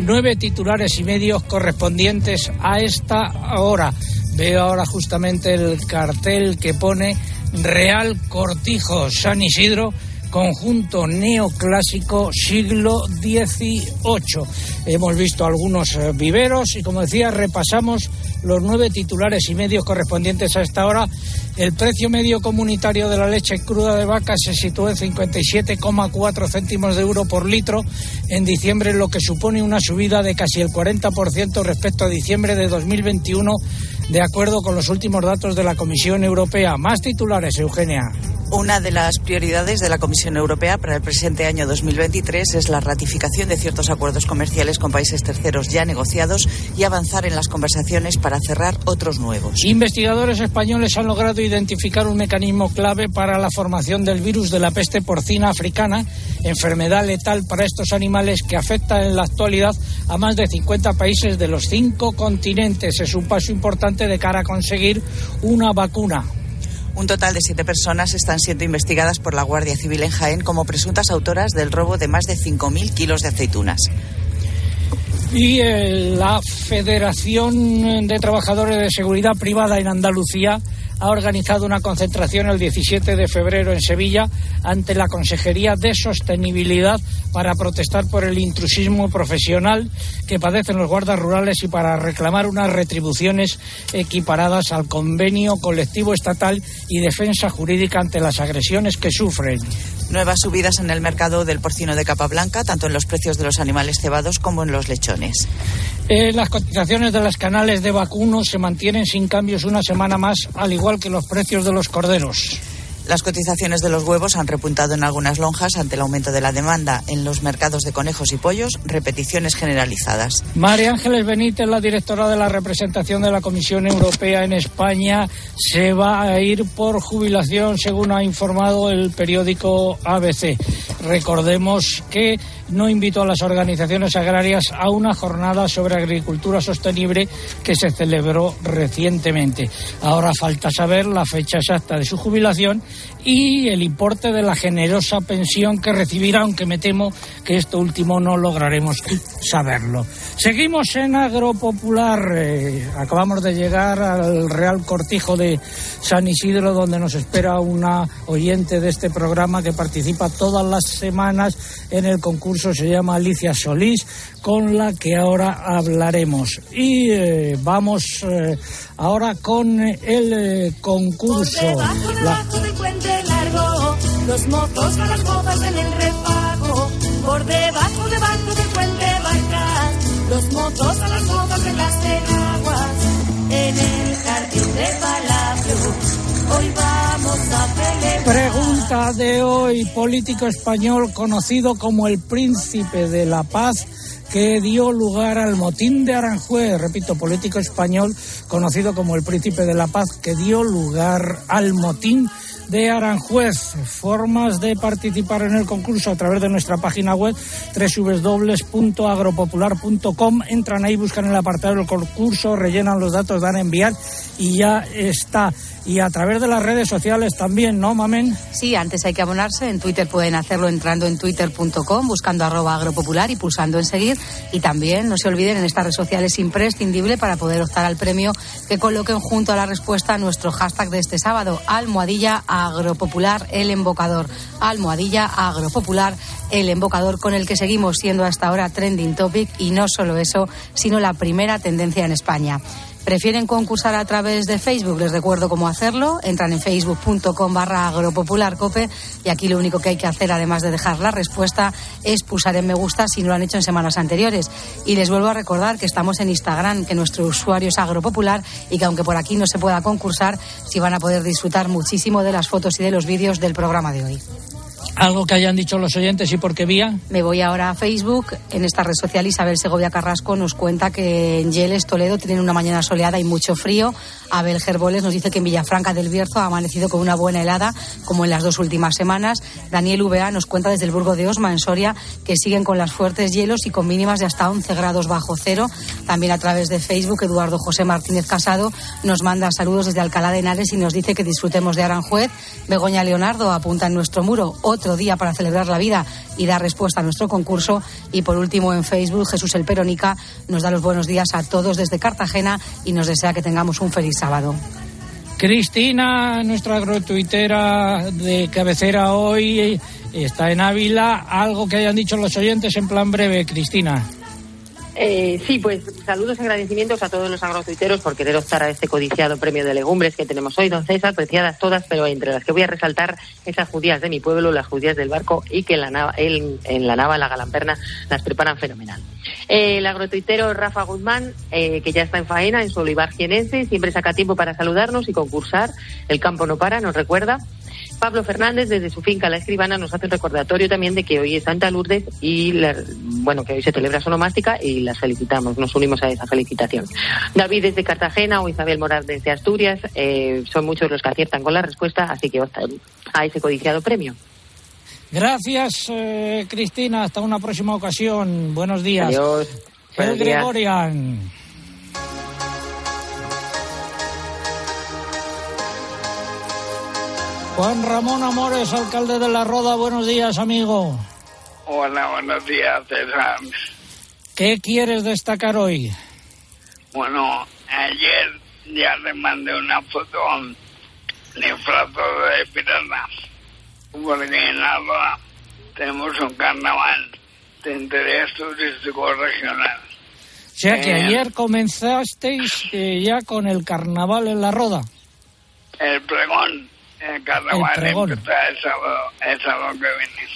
nueve titulares y medios correspondientes a esta hora. Veo ahora justamente el cartel que pone Real Cortijo San Isidro conjunto neoclásico siglo XVIII. Hemos visto algunos eh, viveros y, como decía, repasamos los nueve titulares y medios correspondientes a esta hora. El precio medio comunitario de la leche cruda de vaca se situó en 57,4 céntimos de euro por litro en diciembre, lo que supone una subida de casi el 40% respecto a diciembre de 2021, de acuerdo con los últimos datos de la Comisión Europea. Más titulares, Eugenia. Una de las prioridades de la Comisión Europea para el presente año 2023 es la ratificación de ciertos acuerdos comerciales con países terceros ya negociados y avanzar en las conversaciones para cerrar otros nuevos. Investigadores españoles han logrado identificar un mecanismo clave para la formación del virus de la peste porcina africana, enfermedad letal para estos animales que afecta en la actualidad a más de 50 países de los cinco continentes. Es un paso importante de cara a conseguir una vacuna. Un total de siete personas están siendo investigadas por la Guardia Civil en Jaén como presuntas autoras del robo de más de 5.000 kilos de aceitunas. Y eh, la Federación de Trabajadores de Seguridad Privada en Andalucía ha organizado una concentración el 17 de febrero en Sevilla ante la Consejería de Sostenibilidad para protestar por el intrusismo profesional que padecen los guardas rurales y para reclamar unas retribuciones equiparadas al convenio colectivo estatal y defensa jurídica ante las agresiones que sufren. Nuevas subidas en el mercado del porcino de capa blanca, tanto en los precios de los animales cebados como en los lechones. Eh, las cotizaciones de las canales de vacuno se mantienen sin cambios una semana más, al igual que los precios de los corderos. Las cotizaciones de los huevos han repuntado en algunas lonjas ante el aumento de la demanda en los mercados de conejos y pollos, repeticiones generalizadas. María Ángeles Benítez, la directora de la representación de la Comisión Europea en España, se va a ir por jubilación, según ha informado el periódico ABC. Recordemos que no invitó a las organizaciones agrarias a una jornada sobre agricultura sostenible que se celebró recientemente. Ahora falta saber la fecha exacta de su jubilación y el importe de la generosa pensión que recibirá, aunque me temo que esto último no lograremos saberlo. Seguimos en Agropopular. Eh, acabamos de llegar al Real Cortijo de San Isidro, donde nos espera una oyente de este programa que participa todas las semanas en el concurso. Se llama Alicia Solís, con la que ahora hablaremos. Y eh, vamos eh, ahora con el concurso. La- los mozos a las bodas en el refago, por debajo, debajo del puente barcas, los mozos a las bodas en las enaguas, en el jardín de Palacio, Pregunta de hoy, político español conocido como el príncipe de la paz que dio lugar al motín de Aranjuez, repito, político español conocido como el príncipe de la paz que dio lugar al motín de Aranjuez. Formas de participar en el concurso a través de nuestra página web www.agropopular.com. Entran ahí, buscan el apartado del concurso, rellenan los datos, dan a enviar y ya está. Y a través de las redes sociales también, ¿no, Mamen? Sí, antes hay que abonarse. En Twitter pueden hacerlo entrando en twitter.com, buscando arroba agropopular y pulsando en seguir. Y también no se olviden, en estas redes sociales imprescindible para poder optar al premio que coloquen junto a la respuesta a nuestro hashtag de este sábado, almohadilla agropopular el embocador. Almohadilla agropopular el embocador con el que seguimos siendo hasta ahora trending topic y no solo eso, sino la primera tendencia en España. ¿Prefieren concursar a través de Facebook? Les recuerdo cómo hacerlo. Entran en facebook.com barra agropopularcope y aquí lo único que hay que hacer, además de dejar la respuesta, es pulsar en me gusta si no lo han hecho en semanas anteriores. Y les vuelvo a recordar que estamos en Instagram, que nuestro usuario es agropopular y que aunque por aquí no se pueda concursar, sí van a poder disfrutar muchísimo de las fotos y de los vídeos del programa de hoy. Algo que hayan dicho los oyentes y por qué vía. Me voy ahora a Facebook. En esta red social Isabel Segovia Carrasco nos cuenta que en Yeles, Toledo, tienen una mañana soleada y mucho frío. Abel Gerboles nos dice que en Villafranca del Bierzo ha amanecido con una buena helada, como en las dos últimas semanas. Daniel VA nos cuenta desde el Burgo de Osma, en Soria, que siguen con las fuertes hielos y con mínimas de hasta 11 grados bajo cero. También a través de Facebook, Eduardo José Martínez Casado nos manda saludos desde Alcalá de Henares y nos dice que disfrutemos de Aranjuez. Begoña Leonardo apunta en nuestro muro otro día para celebrar la vida y dar respuesta a nuestro concurso. Y por último, en Facebook, Jesús El Peronica nos da los buenos días a todos desde Cartagena y nos desea que tengamos un feliz sábado. Cristina, nuestra agrotuitera de cabecera hoy, está en Ávila. Algo que hayan dicho los oyentes en plan breve, Cristina. Eh, sí, pues saludos y agradecimientos a todos los agrotuiteros por querer optar a este codiciado premio de legumbres que tenemos hoy, don César, todas, pero entre las que voy a resaltar esas judías de mi pueblo, las judías del barco, y que en la nava, en, en la nava, la galamperna, las preparan fenomenal. Eh, el agrotuitero Rafa Guzmán, eh, que ya está en faena en su olivar jienense, siempre saca tiempo para saludarnos y concursar. El campo no para, nos recuerda. Pablo Fernández, desde su finca La Escribana, nos hace un recordatorio también de que hoy es Santa Lourdes y, bueno, que hoy se celebra su nomástica y las felicitamos, nos unimos a esa felicitación. David desde Cartagena o Isabel Morales desde Asturias, eh, son muchos los que aciertan con la respuesta, así que a ese codiciado premio. Gracias, eh, Cristina. Hasta una próxima ocasión. Buenos días. Adiós. El Gregorian. Juan Ramón Amores, alcalde de La Roda. Buenos días, amigo. Hola, buenos días, César. ¿Qué quieres destacar hoy? Bueno, ayer ya le mandé una foto de plato de pirata porque en Alba tenemos un carnaval de interés turístico regional. O sea que Eh, ayer comenzasteis eh, ya con el carnaval en la roda. El pregón, el carnaval El pregón. empieza el sábado, el sábado que viene.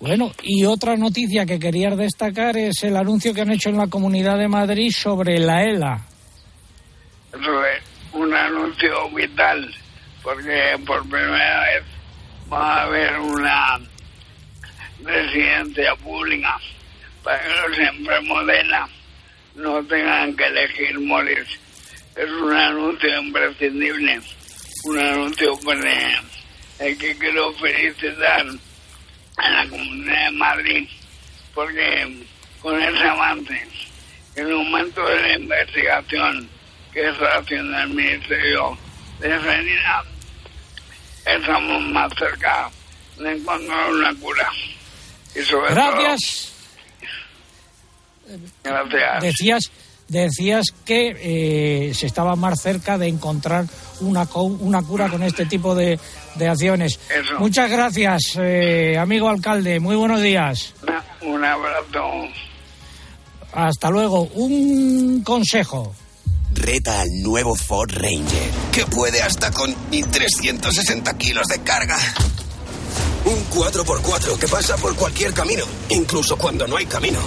Bueno, y otra noticia que quería destacar es el anuncio que han hecho en la Comunidad de Madrid sobre la ELA. Eso es un anuncio vital, porque por primera vez va a haber una residencia pública para que los enfermos de ELA no tengan que elegir morir. Es un anuncio imprescindible, un anuncio eh, el que quiero felicitar a la Comunidad de Madrid, porque con ese avance, en el momento de la investigación que está haciendo el Ministerio de Sanidad, estamos más cerca de encontrar una cura. Y sobre Gracias. todo, gracias. Decías, decías que eh, se estaba más cerca de encontrar una, una cura con este tipo de, de acciones. Eso. Muchas gracias, eh, amigo alcalde. Muy buenos días. Una- un abrazo. Hasta luego. Un consejo. Reta al nuevo Ford Ranger, que puede hasta con 360 kilos de carga. Un 4x4 que pasa por cualquier camino, incluso cuando no hay camino.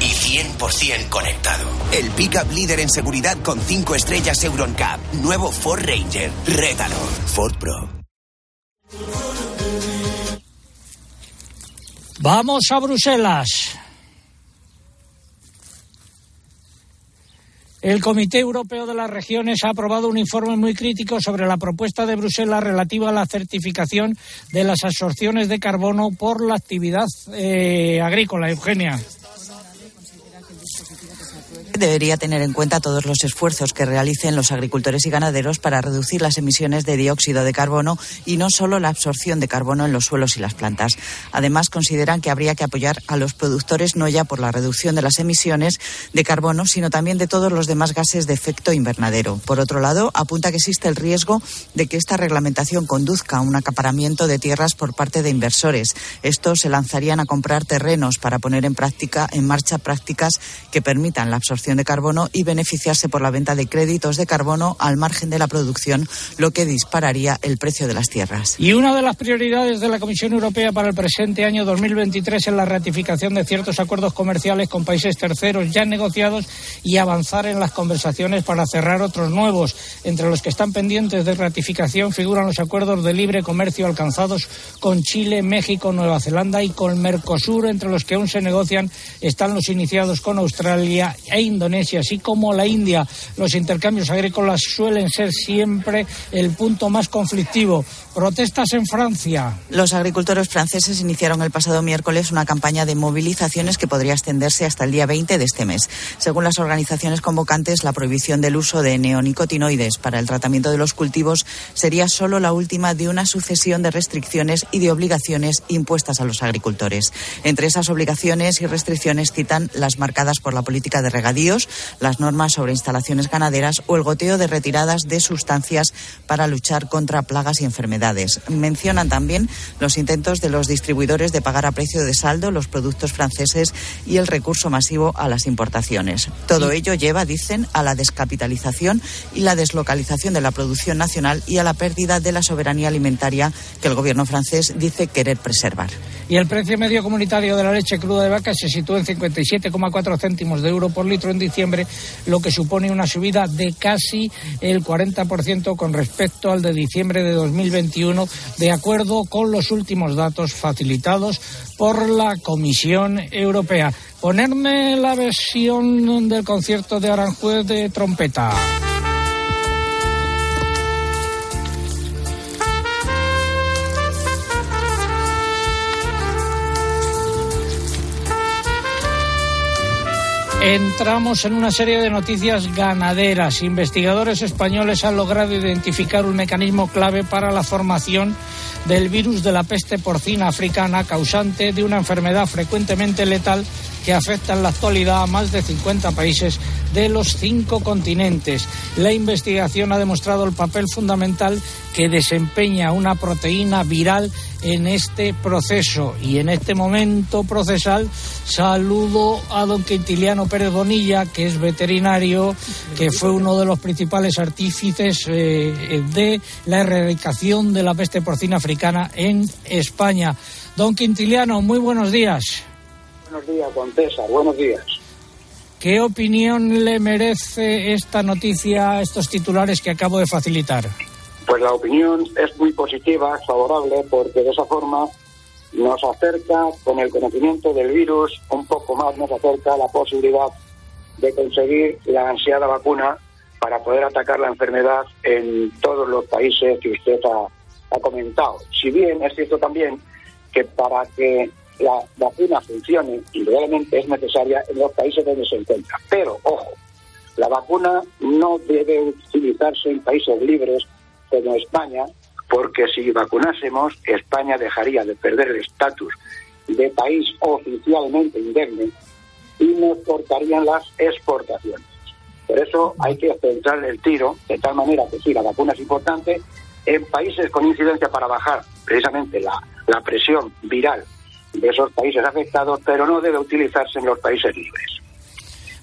Y 100% conectado. El pickup líder en seguridad con 5 estrellas Euroncap. Nuevo Ford Ranger. Rétalo. Ford Pro. Vamos a Bruselas. El Comité Europeo de las Regiones ha aprobado un informe muy crítico sobre la propuesta de Bruselas relativa a la certificación de las absorciones de carbono por la actividad eh, agrícola. Eugenia. Debería tener en cuenta todos los esfuerzos que realicen los agricultores y ganaderos para reducir las emisiones de dióxido de carbono y no solo la absorción de carbono en los suelos y las plantas. Además, consideran que habría que apoyar a los productores no ya por la reducción de las emisiones de carbono, sino también de todos los demás gases de efecto invernadero. Por otro lado, apunta que existe el riesgo de que esta reglamentación conduzca a un acaparamiento de tierras por parte de inversores. Estos se lanzarían a comprar terrenos para poner en práctica, en marcha prácticas que permitan la absorción de carbono y beneficiarse por la venta de créditos de carbono al margen de la producción, lo que dispararía el precio de las tierras. Y una de las prioridades de la Comisión Europea para el presente año 2023 es la ratificación de ciertos acuerdos comerciales con países terceros ya negociados y avanzar en las conversaciones para cerrar otros nuevos. Entre los que están pendientes de ratificación figuran los acuerdos de libre comercio alcanzados con Chile, México, Nueva Zelanda y con Mercosur, entre los que aún se negocian están los iniciados con Australia e Indonesia, así como la India. Los intercambios agrícolas suelen ser siempre el punto más conflictivo. Protestas en Francia. Los agricultores franceses iniciaron el pasado miércoles una campaña de movilizaciones que podría extenderse hasta el día 20 de este mes. Según las organizaciones convocantes, la prohibición del uso de neonicotinoides para el tratamiento de los cultivos sería solo la última de una sucesión de restricciones y de obligaciones impuestas a los agricultores. Entre esas obligaciones y restricciones citan las marcadas por la política de regadíos, las normas sobre instalaciones ganaderas o el goteo de retiradas de sustancias para luchar contra plagas y enfermedades. Mencionan también los intentos de los distribuidores de pagar a precio de saldo los productos franceses y el recurso masivo a las importaciones. Todo ello lleva, dicen, a la descapitalización y la deslocalización de la producción nacional y a la pérdida de la soberanía alimentaria que el gobierno francés dice querer preservar. Y el precio medio comunitario de la leche cruda de vaca se sitúa en 57,4 céntimos de euro por litro en diciembre, lo que supone una subida de casi el 40% con respecto al de diciembre de 2021, de acuerdo con los últimos datos facilitados por la Comisión Europea. Ponerme la versión del concierto de Aranjuez de trompeta. Entramos en una serie de noticias ganaderas. Investigadores españoles han logrado identificar un mecanismo clave para la formación del virus de la peste porcina africana causante de una enfermedad frecuentemente letal que afecta en la actualidad a más de 50 países de los cinco continentes. La investigación ha demostrado el papel fundamental que desempeña una proteína viral en este proceso. Y en este momento procesal saludo a don Quintiliano Pérez Bonilla, que es veterinario, que fue uno de los principales artífices eh, de la erradicación de la peste porcina africana en España. Don Quintiliano, muy buenos días. Buenos días, Juan César. Buenos días. ¿Qué opinión le merece esta noticia, estos titulares que acabo de facilitar? Pues la opinión es muy positiva, favorable, porque de esa forma nos acerca con el conocimiento del virus un poco más, nos acerca a la posibilidad de conseguir la ansiada vacuna para poder atacar la enfermedad en todos los países que usted ha, ha comentado. Si bien es cierto también que para que la vacuna funcione, indudablemente es necesaria en los países donde se encuentra. Pero, ojo, la vacuna no debe utilizarse en países libres como España, porque si vacunásemos, España dejaría de perder el estatus de país oficialmente indemne y nos cortarían las exportaciones. Por eso hay que centrar el tiro, de tal manera que sí, la vacuna es importante, en países con incidencia para bajar precisamente la, la presión viral de esos países afectados, pero no debe utilizarse en los países libres.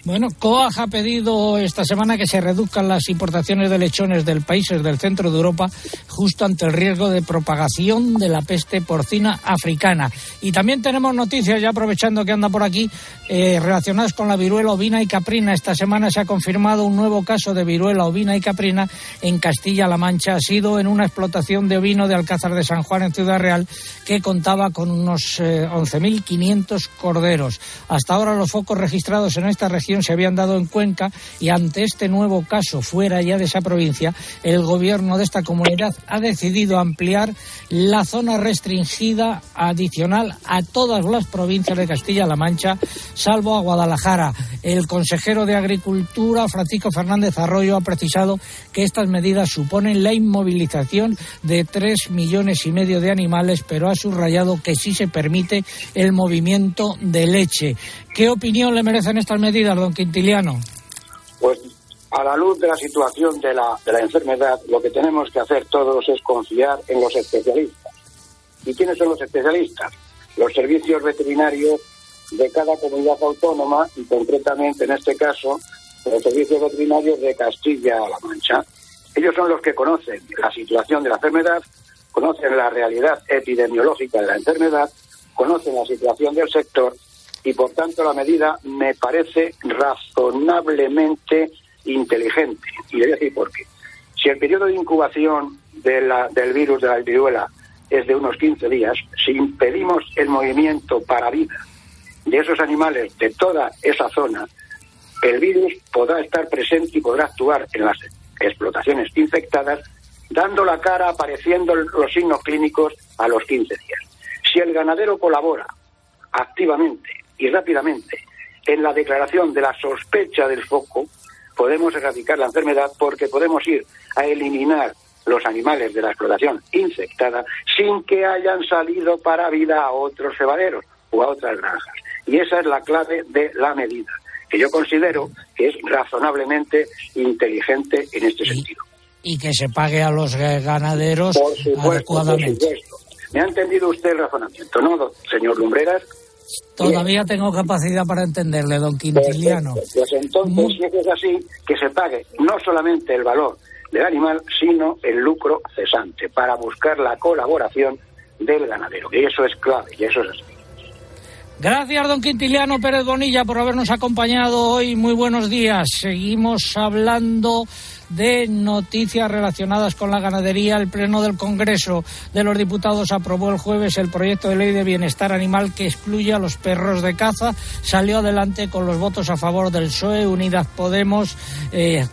Bueno, COAG ha pedido esta semana que se reduzcan las importaciones de lechones del países del centro de Europa justo ante el riesgo de propagación de la peste porcina africana. Y también tenemos noticias, ya aprovechando que anda por aquí, eh, relacionadas con la viruela ovina y caprina. Esta semana se ha confirmado un nuevo caso de viruela ovina y caprina en Castilla-La Mancha. Ha sido en una explotación de ovino de Alcázar de San Juan en Ciudad Real que contaba con unos eh, 11.500 corderos. Hasta ahora los focos registrados en esta región se habían dado en Cuenca y ante este nuevo caso fuera ya de esa provincia, el gobierno de esta comunidad ha decidido ampliar la zona restringida adicional a todas las provincias de Castilla-La Mancha, salvo a Guadalajara. El consejero de Agricultura, Francisco Fernández Arroyo, ha precisado que estas medidas suponen la inmovilización de tres millones y medio de animales, pero ha subrayado que sí se permite el movimiento de leche. ¿Qué opinión le merecen estas medidas, don Quintiliano? Pues a la luz de la situación de la, de la enfermedad, lo que tenemos que hacer todos es confiar en los especialistas. ¿Y quiénes son los especialistas? Los servicios veterinarios de cada comunidad autónoma y concretamente en este caso los servicios veterinarios de Castilla-La Mancha. Ellos son los que conocen la situación de la enfermedad, conocen la realidad epidemiológica de la enfermedad, conocen la situación del sector y por tanto la medida me parece razonablemente inteligente. Y le voy a decir por qué. Si el periodo de incubación del virus de la viruela es de unos 15 días, si impedimos el movimiento para vida de esos animales de toda esa zona, el virus podrá estar presente y podrá actuar en las explotaciones infectadas, dando la cara, apareciendo los signos clínicos a los 15 días. Si el ganadero colabora activamente y rápidamente en la declaración de la sospecha del foco, podemos erradicar la enfermedad porque podemos ir a eliminar los animales de la explotación infectada sin que hayan salido para vida a otros cebaderos o a otras granjas. Y esa es la clave de la medida, que yo considero que es razonablemente inteligente en este sentido. Y que se pague a los ganaderos por supuesto, adecuadamente. Por supuesto. ¿Me ha entendido usted el razonamiento, no, señor Lumbreras? Todavía tengo capacidad para entenderle, don Quintiliano. Pues entonces, si es así, que se pague no solamente el valor del animal, sino el lucro cesante, para buscar la colaboración del ganadero. Y eso es clave, y eso es así. Gracias, don Quintiliano Pérez Bonilla, por habernos acompañado hoy. Muy buenos días. Seguimos hablando de noticias relacionadas con la ganadería. El Pleno del Congreso de los Diputados aprobó el jueves el proyecto de ley de bienestar animal que excluye a los perros de caza. Salió adelante con los votos a favor del PSOE, Unidas Podemos, eh,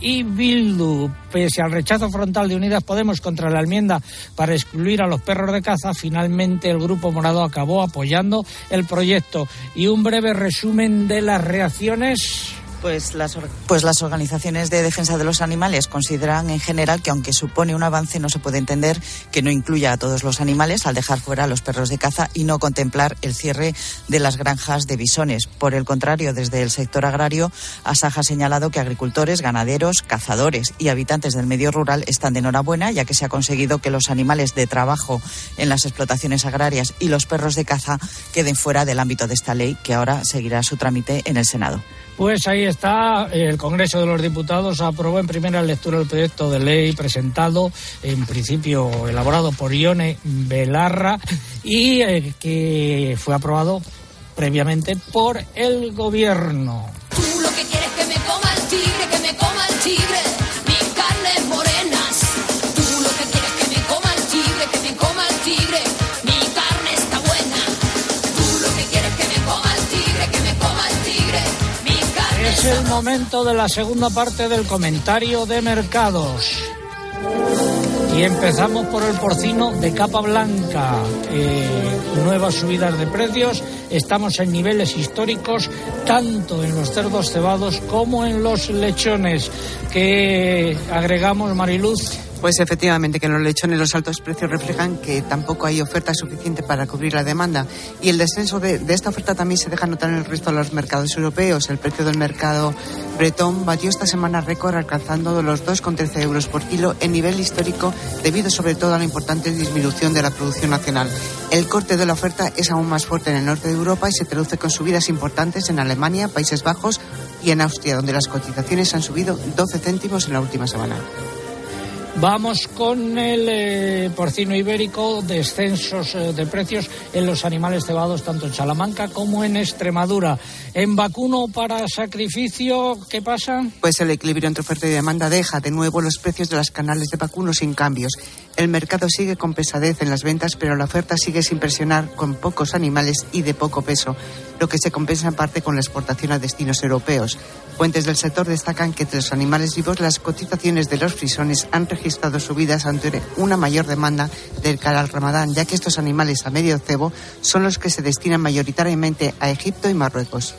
y Bildu. Pese al rechazo frontal de Unidas Podemos contra la enmienda para excluir a los perros de caza, finalmente el Grupo Morado acabó apoyando el proyecto. Y un breve resumen de las reacciones. Pues las, pues las organizaciones de defensa de los animales consideran en general que aunque supone un avance no se puede entender que no incluya a todos los animales al dejar fuera a los perros de caza y no contemplar el cierre de las granjas de bisones. Por el contrario, desde el sector agrario, Asaja ha señalado que agricultores, ganaderos, cazadores y habitantes del medio rural están de enhorabuena ya que se ha conseguido que los animales de trabajo en las explotaciones agrarias y los perros de caza queden fuera del ámbito de esta ley que ahora seguirá su trámite en el Senado. Pues ahí está, el Congreso de los Diputados aprobó en primera lectura el proyecto de ley presentado, en principio elaborado por Ione Belarra y eh, que fue aprobado previamente por el Gobierno. Tú lo que quieres que me el Es el momento de la segunda parte del comentario de mercados. Y empezamos por el porcino de capa blanca. Nuevas subidas de precios. Estamos en niveles históricos tanto en los cerdos cebados como en los lechones. que agregamos, Mariluz? Pues efectivamente, que los lechones los altos precios reflejan que tampoco hay oferta suficiente para cubrir la demanda. Y el descenso de, de esta oferta también se deja notar en el resto de los mercados europeos. El precio del mercado bretón batió esta semana récord alcanzando los 2,13 euros por kilo en nivel histórico debido sobre todo a la importante disminución de la producción nacional. El corte de la oferta es aún más fuerte en el norte de Europa y se traduce con subidas importantes en Alemania, Países Bajos y en Austria, donde las cotizaciones han subido 12 céntimos en la última semana. Vamos con el eh, porcino ibérico, descensos eh, de precios en los animales cebados tanto en Salamanca como en Extremadura. En vacuno para sacrificio, ¿qué pasa? Pues el equilibrio entre oferta y demanda deja de nuevo los precios de las canales de vacuno sin cambios. El mercado sigue con pesadez en las ventas, pero la oferta sigue sin presionar con pocos animales y de poco peso, lo que se compensa en parte con la exportación a destinos europeos. Fuentes del sector destacan que entre los animales vivos las cotizaciones de los frisones han registrado subidas ante una mayor demanda del cara al ramadán, ya que estos animales a medio cebo son los que se destinan mayoritariamente a Egipto y Marruecos.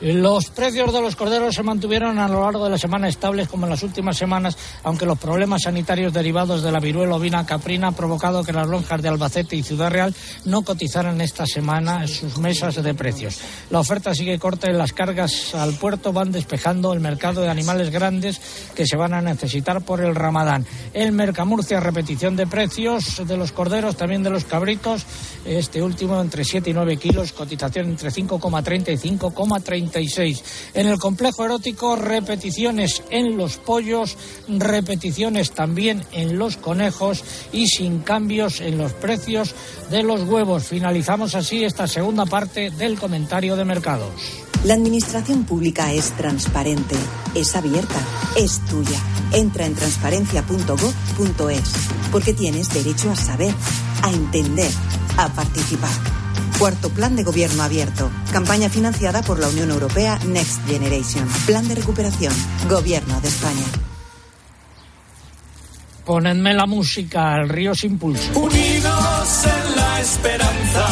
Los precios de los corderos se mantuvieron a lo largo de la semana estables como en las últimas semanas, aunque los problemas sanitarios derivados de la viruela ovina caprina han provocado que las lonjas de Albacete y Ciudad Real no cotizaran esta semana sus mesas de precios. La oferta sigue corta y las cargas al puerto van despejando el mercado de animales grandes que se van a necesitar por el ramadán. El Mercamurcia, repetición de precios de los corderos, también de los cabritos, este último entre 7 y 9 kilos, cotización entre 5,30 y 5,36. En el complejo erótico, repeticiones en los pollos, repeticiones también en los conejos y sin cambios en los precios de los huevos. Finalizamos así esta segunda parte del comentario de mercados. La administración pública es transparente, es abierta, es tuya. Entra en transparencia.gov.es porque tienes derecho a saber, a entender, a participar. Cuarto Plan de Gobierno Abierto. Campaña financiada por la Unión Europea Next Generation. Plan de recuperación. Gobierno de España. Ponedme la música, el río sin pulso. Unidos en la esperanza,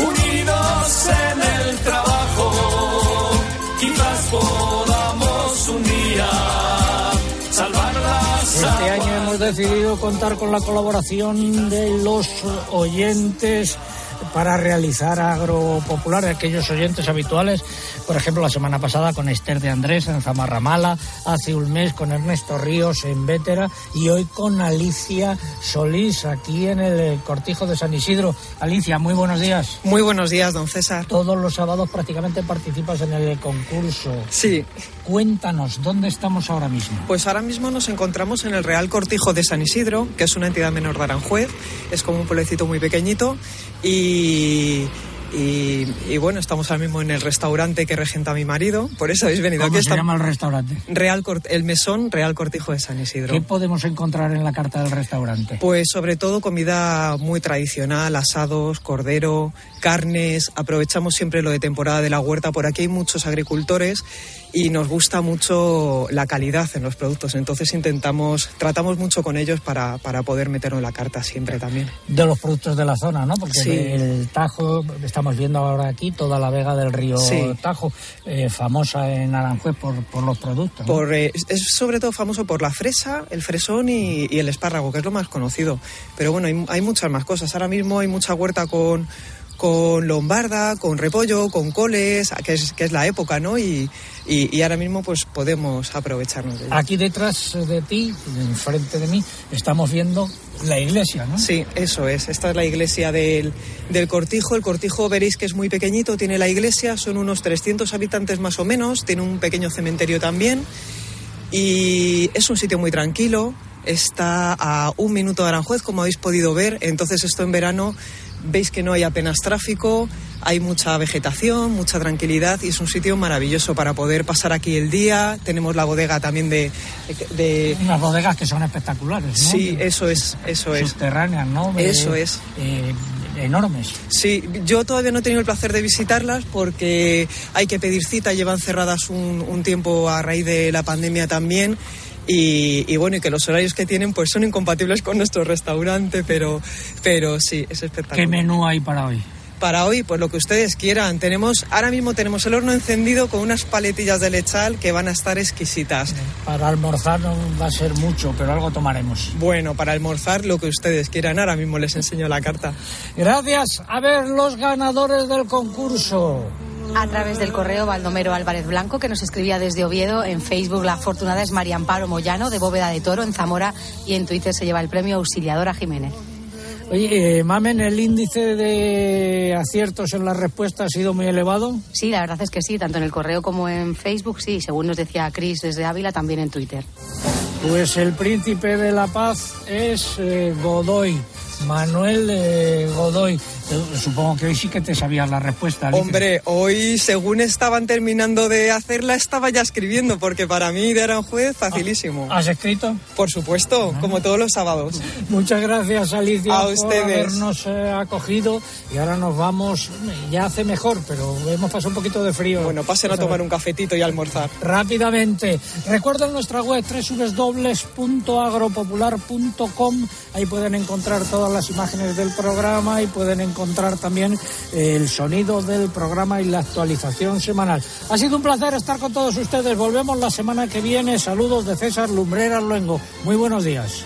unidos en el trabajo, quizás podamos un día salvar la Este año hemos decidido contar con la colaboración de los oyentes para realizar agropopular aquellos oyentes habituales. Por ejemplo, la semana pasada con Esther de Andrés en Zamarramala, hace un mes con Ernesto Ríos en Vétera y hoy con Alicia Solís aquí en el Cortijo de San Isidro. Alicia, muy buenos días. Muy buenos días, don César. Todos los sábados prácticamente participas en el concurso. Sí. Cuéntanos, ¿dónde estamos ahora mismo? Pues ahora mismo nos encontramos en el Real Cortijo de San Isidro, que es una entidad menor de Aranjuez. Es como un pueblecito muy pequeñito y, y, y bueno, estamos ahora mismo en el restaurante que regenta mi marido. Por eso habéis venido ¿Cómo aquí. se Está- llama el restaurante? Real Cort- el mesón Real Cortijo de San Isidro. ¿Qué podemos encontrar en la carta del restaurante? Pues sobre todo comida muy tradicional, asados, cordero, carnes. Aprovechamos siempre lo de temporada de la huerta. Por aquí hay muchos agricultores y nos gusta mucho la calidad en los productos. Entonces intentamos, tratamos mucho con ellos para, para poder meterlo en la carta siempre también. De los productos de la zona, ¿no? Porque Sí. el Tajo, estamos viendo ahora aquí toda la vega del río Sí. Tajo, eh, famosa en Aranjuez por, por los productos. ¿no? Por, eh, es sobre todo famoso por la fresa, el fresón y, y el espárrago, que es lo más conocido. Pero bueno, hay, hay muchas más cosas. Ahora mismo hay mucha huerta con, con lombarda, con repollo, con coles, que es, que es la época, ¿no? Y, y, y ahora mismo pues podemos aprovecharnos de ello. Aquí detrás de ti, enfrente de mí, estamos viendo la iglesia, ¿no? Sí, eso es. Esta es la iglesia del, del Cortijo. El Cortijo veréis que es muy pequeñito, tiene la iglesia, son unos 300 habitantes más o menos, tiene un pequeño cementerio también y es un sitio muy tranquilo. Está a un minuto de Aranjuez, como habéis podido ver. Entonces esto en verano veis que no hay apenas tráfico, hay mucha vegetación, mucha tranquilidad y es un sitio maravilloso para poder pasar aquí el día. Tenemos la bodega también de... de- Unas bodegas que son espectaculares, ¿no? Sí, eso es, eso es. Subterráneas, ¿no? De- Eso es. eh, enormes. Sí, yo todavía no he tenido el placer de visitarlas porque hay que pedir cita, llevan cerradas un, un tiempo a raíz de la pandemia también. Y, y bueno, y que los horarios que tienen pues son incompatibles con nuestro restaurante, pero, pero sí, es espectacular. ¿Qué menú hay para hoy? Para hoy, pues lo que ustedes quieran. Tenemos, ahora mismo tenemos el horno encendido con unas paletillas de lechal que van a estar exquisitas. Para almorzar no va a ser mucho, pero algo tomaremos. Bueno, para almorzar lo que ustedes quieran. Ahora mismo les enseño la carta. Gracias. A ver los ganadores del concurso. A través del correo Baldomero Álvarez Blanco, que nos escribía desde Oviedo, en Facebook la afortunada es María Amparo Moyano, de Bóveda de Toro, en Zamora, y en Twitter se lleva el premio Auxiliadora Jiménez. Oye, eh, Mamen, ¿el índice de aciertos en la respuesta ha sido muy elevado? Sí, la verdad es que sí, tanto en el correo como en Facebook, sí, según nos decía Cris desde Ávila, también en Twitter. Pues el príncipe de la paz es eh, Godoy, Manuel eh, Godoy. Supongo que hoy sí que te sabías la respuesta. Alicia. Hombre, hoy según estaban terminando de hacerla, estaba ya escribiendo, porque para mí de Aranjuez, facilísimo. ¿Has escrito? Por supuesto, como todos los sábados. Muchas gracias, Alicia, A por ustedes. habernos eh, acogido. Y ahora nos vamos, ya hace mejor, pero hemos pasado un poquito de frío. Bueno, pasen a tomar un cafetito y a almorzar. Rápidamente, recuerden nuestra web www.agropopular.com. Ahí pueden encontrar todas las imágenes del programa y pueden encontrar también eh, el sonido del programa y la actualización semanal. Ha sido un placer estar con todos ustedes. Volvemos la semana que viene. Saludos de César Lumbreras Luengo. Muy buenos días.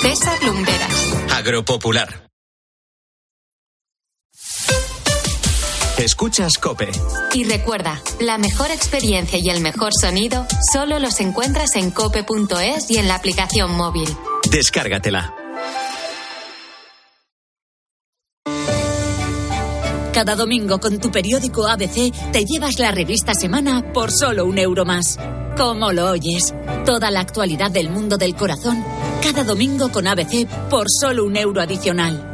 César Lumberas. Agropopular. Escuchas Cope. Y recuerda, la mejor experiencia y el mejor sonido solo los encuentras en cope.es y en la aplicación móvil. Descárgatela. Cada domingo con tu periódico ABC te llevas la revista Semana por solo un euro más. ¿Cómo lo oyes? Toda la actualidad del mundo del corazón, cada domingo con ABC por solo un euro adicional.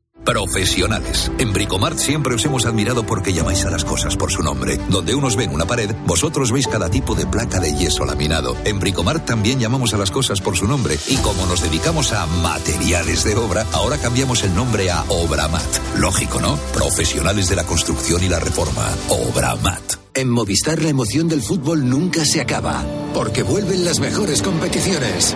Profesionales. En Bricomart siempre os hemos admirado porque llamáis a las cosas por su nombre. Donde unos ven una pared, vosotros veis cada tipo de placa de yeso laminado. En Bricomart también llamamos a las cosas por su nombre. Y como nos dedicamos a materiales de obra, ahora cambiamos el nombre a Obramat. Lógico, ¿no? Profesionales de la construcción y la reforma. Obramat. En Movistar la emoción del fútbol nunca se acaba, porque vuelven las mejores competiciones.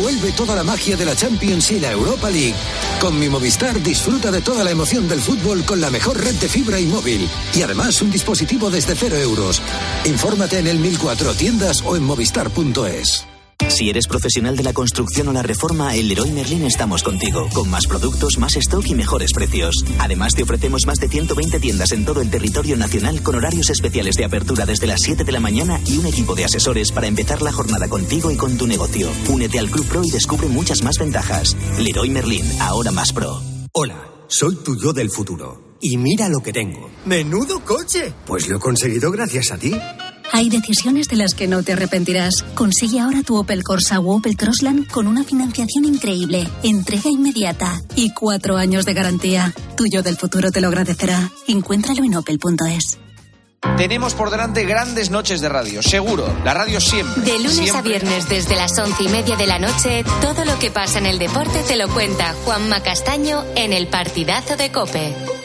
Vuelve toda la magia de la Champions y la Europa League. Con mi Movistar disfruta de toda la emoción del fútbol con la mejor red de fibra y móvil. Y además un dispositivo desde cero euros. Infórmate en el 1004 tiendas o en movistar.es. Si eres profesional de la construcción o la reforma, en Leroy Merlin estamos contigo, con más productos, más stock y mejores precios. Además, te ofrecemos más de 120 tiendas en todo el territorio nacional con horarios especiales de apertura desde las 7 de la mañana y un equipo de asesores para empezar la jornada contigo y con tu negocio. Únete al Club Pro y descubre muchas más ventajas. Leroy Merlin, ahora más pro. Hola, soy tu yo del futuro. Y mira lo que tengo. ¡Menudo coche! Pues lo he conseguido gracias a ti. Hay decisiones de las que no te arrepentirás. Consigue ahora tu Opel Corsa o Opel Crossland con una financiación increíble, entrega inmediata y cuatro años de garantía. Tuyo del futuro te lo agradecerá. Encuéntralo en opel.es. Tenemos por delante grandes noches de radio, seguro. La radio siempre. De lunes a viernes desde las once y media de la noche, todo lo que pasa en el deporte te lo cuenta Juanma Castaño en el partidazo de Cope.